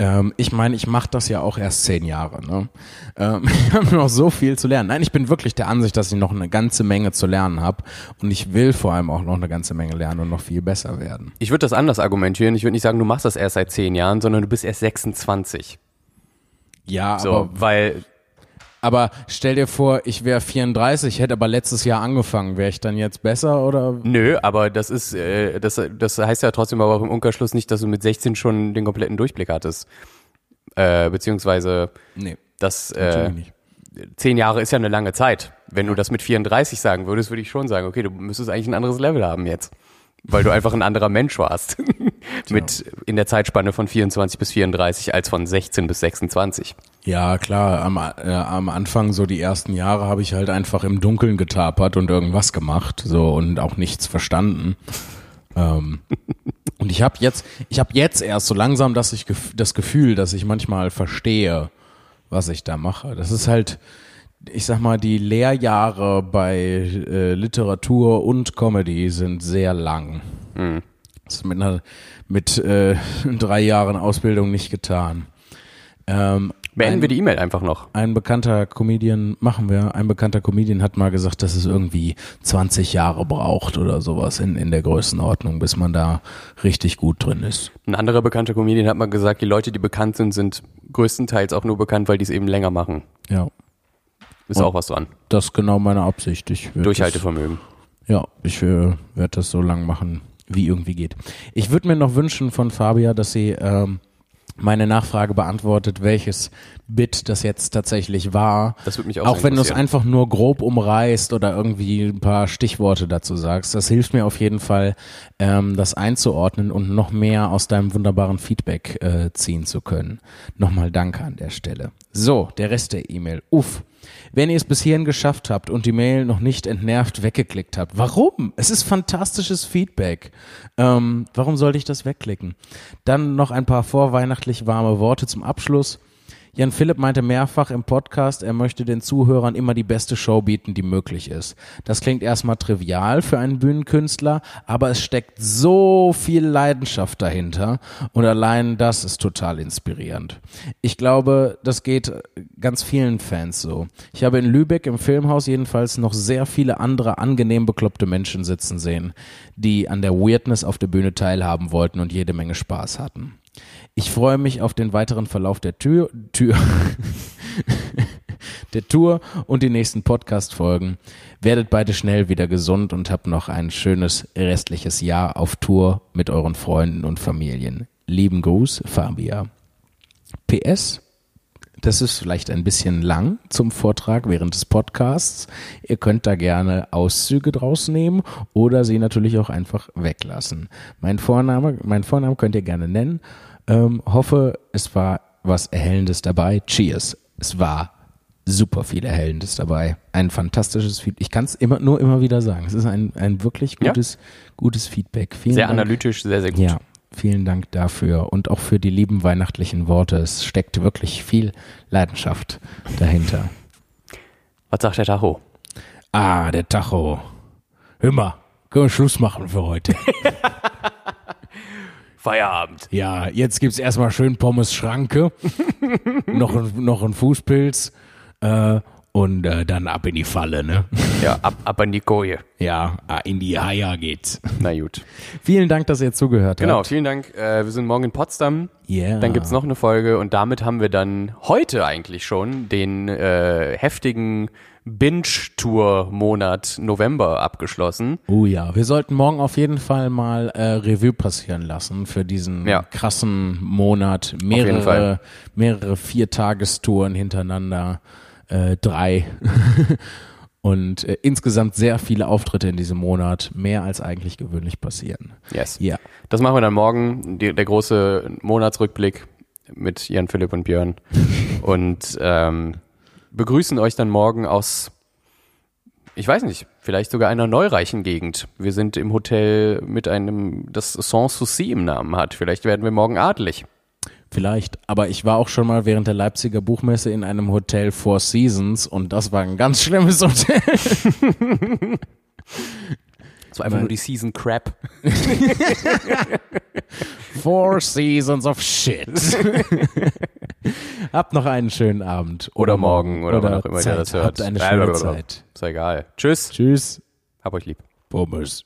Speaker 1: Ähm, ich meine, ich mache das ja auch erst zehn Jahre. Ne? Ähm, ich habe noch so viel zu lernen. Nein, ich bin wirklich der Ansicht, dass ich noch eine ganze Menge zu lernen habe. Und ich will vor allem auch noch eine ganze Menge lernen und noch viel besser werden.
Speaker 2: Ich würde das anders argumentieren. Ich würde nicht sagen, du machst das erst seit zehn Jahren, sondern du bist erst 26.
Speaker 1: Ja,
Speaker 2: so,
Speaker 1: aber,
Speaker 2: weil
Speaker 1: aber stell dir vor, ich wäre 34, hätte aber letztes Jahr angefangen. Wäre ich dann jetzt besser oder?
Speaker 2: Nö, aber das ist, äh, das, das heißt ja trotzdem aber auch im Umkehrschluss nicht, dass du mit 16 schon den kompletten Durchblick hattest. Äh, beziehungsweise,
Speaker 1: nee,
Speaker 2: das, äh, zehn Jahre ist ja eine lange Zeit. Wenn du das mit 34 sagen würdest, würde ich schon sagen, okay, du müsstest eigentlich ein anderes Level haben jetzt. Weil du einfach ein anderer Mensch warst. mit in der Zeitspanne von 24 bis 34 als von 16 bis 26.
Speaker 1: Ja, klar. Am, äh, am Anfang, so die ersten Jahre, habe ich halt einfach im Dunkeln getapert und irgendwas gemacht, so und auch nichts verstanden. ähm, und ich habe jetzt, ich habe jetzt erst so langsam, dass ich das Gefühl, dass ich manchmal verstehe, was ich da mache. Das ist halt, ich sag mal, die Lehrjahre bei äh, Literatur und Comedy sind sehr lang. Mhm. Das ist mit, einer, mit äh, drei Jahren Ausbildung nicht getan.
Speaker 2: Ähm, Beenden ein, wir die E-Mail einfach noch.
Speaker 1: Ein bekannter Comedian, machen wir, ein bekannter Comedian hat mal gesagt, dass es irgendwie 20 Jahre braucht oder sowas in, in der Größenordnung, bis man da richtig gut drin ist.
Speaker 2: Ein anderer bekannter Comedian hat mal gesagt, die Leute, die bekannt sind, sind größtenteils auch nur bekannt, weil die es eben länger machen.
Speaker 1: Ja.
Speaker 2: Ist Und auch was dran.
Speaker 1: Das ist genau meine Absicht. Ich
Speaker 2: Durchhaltevermögen.
Speaker 1: Das, ja, ich werde das so lang machen, wie irgendwie geht. Ich würde mir noch wünschen von Fabia, dass sie ähm, meine Nachfrage beantwortet, welches Bit das jetzt tatsächlich war.
Speaker 2: Das würde mich auch
Speaker 1: Auch wenn du es einfach nur grob umreißt oder irgendwie ein paar Stichworte dazu sagst. Das hilft mir auf jeden Fall, ähm, das einzuordnen und noch mehr aus deinem wunderbaren Feedback äh, ziehen zu können. Nochmal danke an der Stelle. So, der Rest der E-Mail. Uff. Wenn ihr es bis hierhin geschafft habt und die Mail noch nicht entnervt weggeklickt habt, warum? Es ist fantastisches Feedback. Ähm, warum sollte ich das wegklicken? Dann noch ein paar vorweihnachtlich warme Worte zum Abschluss. Jan Philipp meinte mehrfach im Podcast, er möchte den Zuhörern immer die beste Show bieten, die möglich ist. Das klingt erstmal trivial für einen Bühnenkünstler, aber es steckt so viel Leidenschaft dahinter und allein das ist total inspirierend. Ich glaube, das geht ganz vielen Fans so. Ich habe in Lübeck im Filmhaus jedenfalls noch sehr viele andere angenehm bekloppte Menschen sitzen sehen, die an der Weirdness auf der Bühne teilhaben wollten und jede Menge Spaß hatten. Ich freue mich auf den weiteren Verlauf der Tür, Tür der Tour und die nächsten Podcast-Folgen. Werdet beide schnell wieder gesund und habt noch ein schönes restliches Jahr auf Tour mit euren Freunden und Familien. Lieben Gruß, Fabia. PS, das ist vielleicht ein bisschen lang zum Vortrag während des Podcasts. Ihr könnt da gerne Auszüge draus nehmen oder sie natürlich auch einfach weglassen. Mein Vorname, mein Vornamen könnt ihr gerne nennen. Ähm, hoffe, es war was Erhellendes dabei. Cheers. Es war super viel Erhellendes dabei. Ein fantastisches Feedback. Ich kann es immer, nur immer wieder sagen. Es ist ein, ein wirklich gutes, ja. gutes Feedback.
Speaker 2: Vielen sehr Dank. analytisch, sehr, sehr gut.
Speaker 1: Ja, vielen Dank dafür und auch für die lieben weihnachtlichen Worte. Es steckt wirklich viel Leidenschaft dahinter.
Speaker 2: Was sagt der Tacho?
Speaker 1: Ah, der Tacho. Hör mal, können wir Schluss machen für heute.
Speaker 2: Feierabend.
Speaker 1: Ja, jetzt gibt's erstmal schön Pommes Schranke, noch, noch ein Fußpilz äh, und äh, dann ab in die Falle, ne?
Speaker 2: Ja, ab, ab in die Koje.
Speaker 1: Ja, ah, in die Haia geht's.
Speaker 2: Na gut.
Speaker 1: Vielen Dank, dass ihr zugehört
Speaker 2: genau,
Speaker 1: habt.
Speaker 2: Genau, vielen Dank. Äh, wir sind morgen in Potsdam.
Speaker 1: Yeah.
Speaker 2: Dann gibt's noch eine Folge und damit haben wir dann heute eigentlich schon den äh, heftigen Binge-Tour-Monat November abgeschlossen.
Speaker 1: Oh ja, wir sollten morgen auf jeden Fall mal äh, Revue passieren lassen für diesen ja. krassen Monat. Mehrere, mehrere Viertagestouren hintereinander, äh, drei. Und äh, insgesamt sehr viele Auftritte in diesem Monat, mehr als eigentlich gewöhnlich passieren.
Speaker 2: Yes. Ja. Das machen wir dann morgen, die, der große Monatsrückblick mit Jan Philipp und Björn. und ähm, begrüßen euch dann morgen aus, ich weiß nicht, vielleicht sogar einer neureichen Gegend. Wir sind im Hotel mit einem, das Sans Souci im Namen hat. Vielleicht werden wir morgen adelig.
Speaker 1: Vielleicht, aber ich war auch schon mal während der Leipziger Buchmesse in einem Hotel Four Seasons und das war ein ganz schlimmes Hotel.
Speaker 2: So einfach nur die Season Crap.
Speaker 1: Four Seasons of Shit. Habt noch einen schönen Abend.
Speaker 2: Oder morgen, oder wann auch immer ihr
Speaker 1: Zeit.
Speaker 2: das hört.
Speaker 1: Habt eine schöne. Zeit.
Speaker 2: Ist egal. Tschüss.
Speaker 1: Tschüss.
Speaker 2: Hab euch lieb.
Speaker 1: Pommes.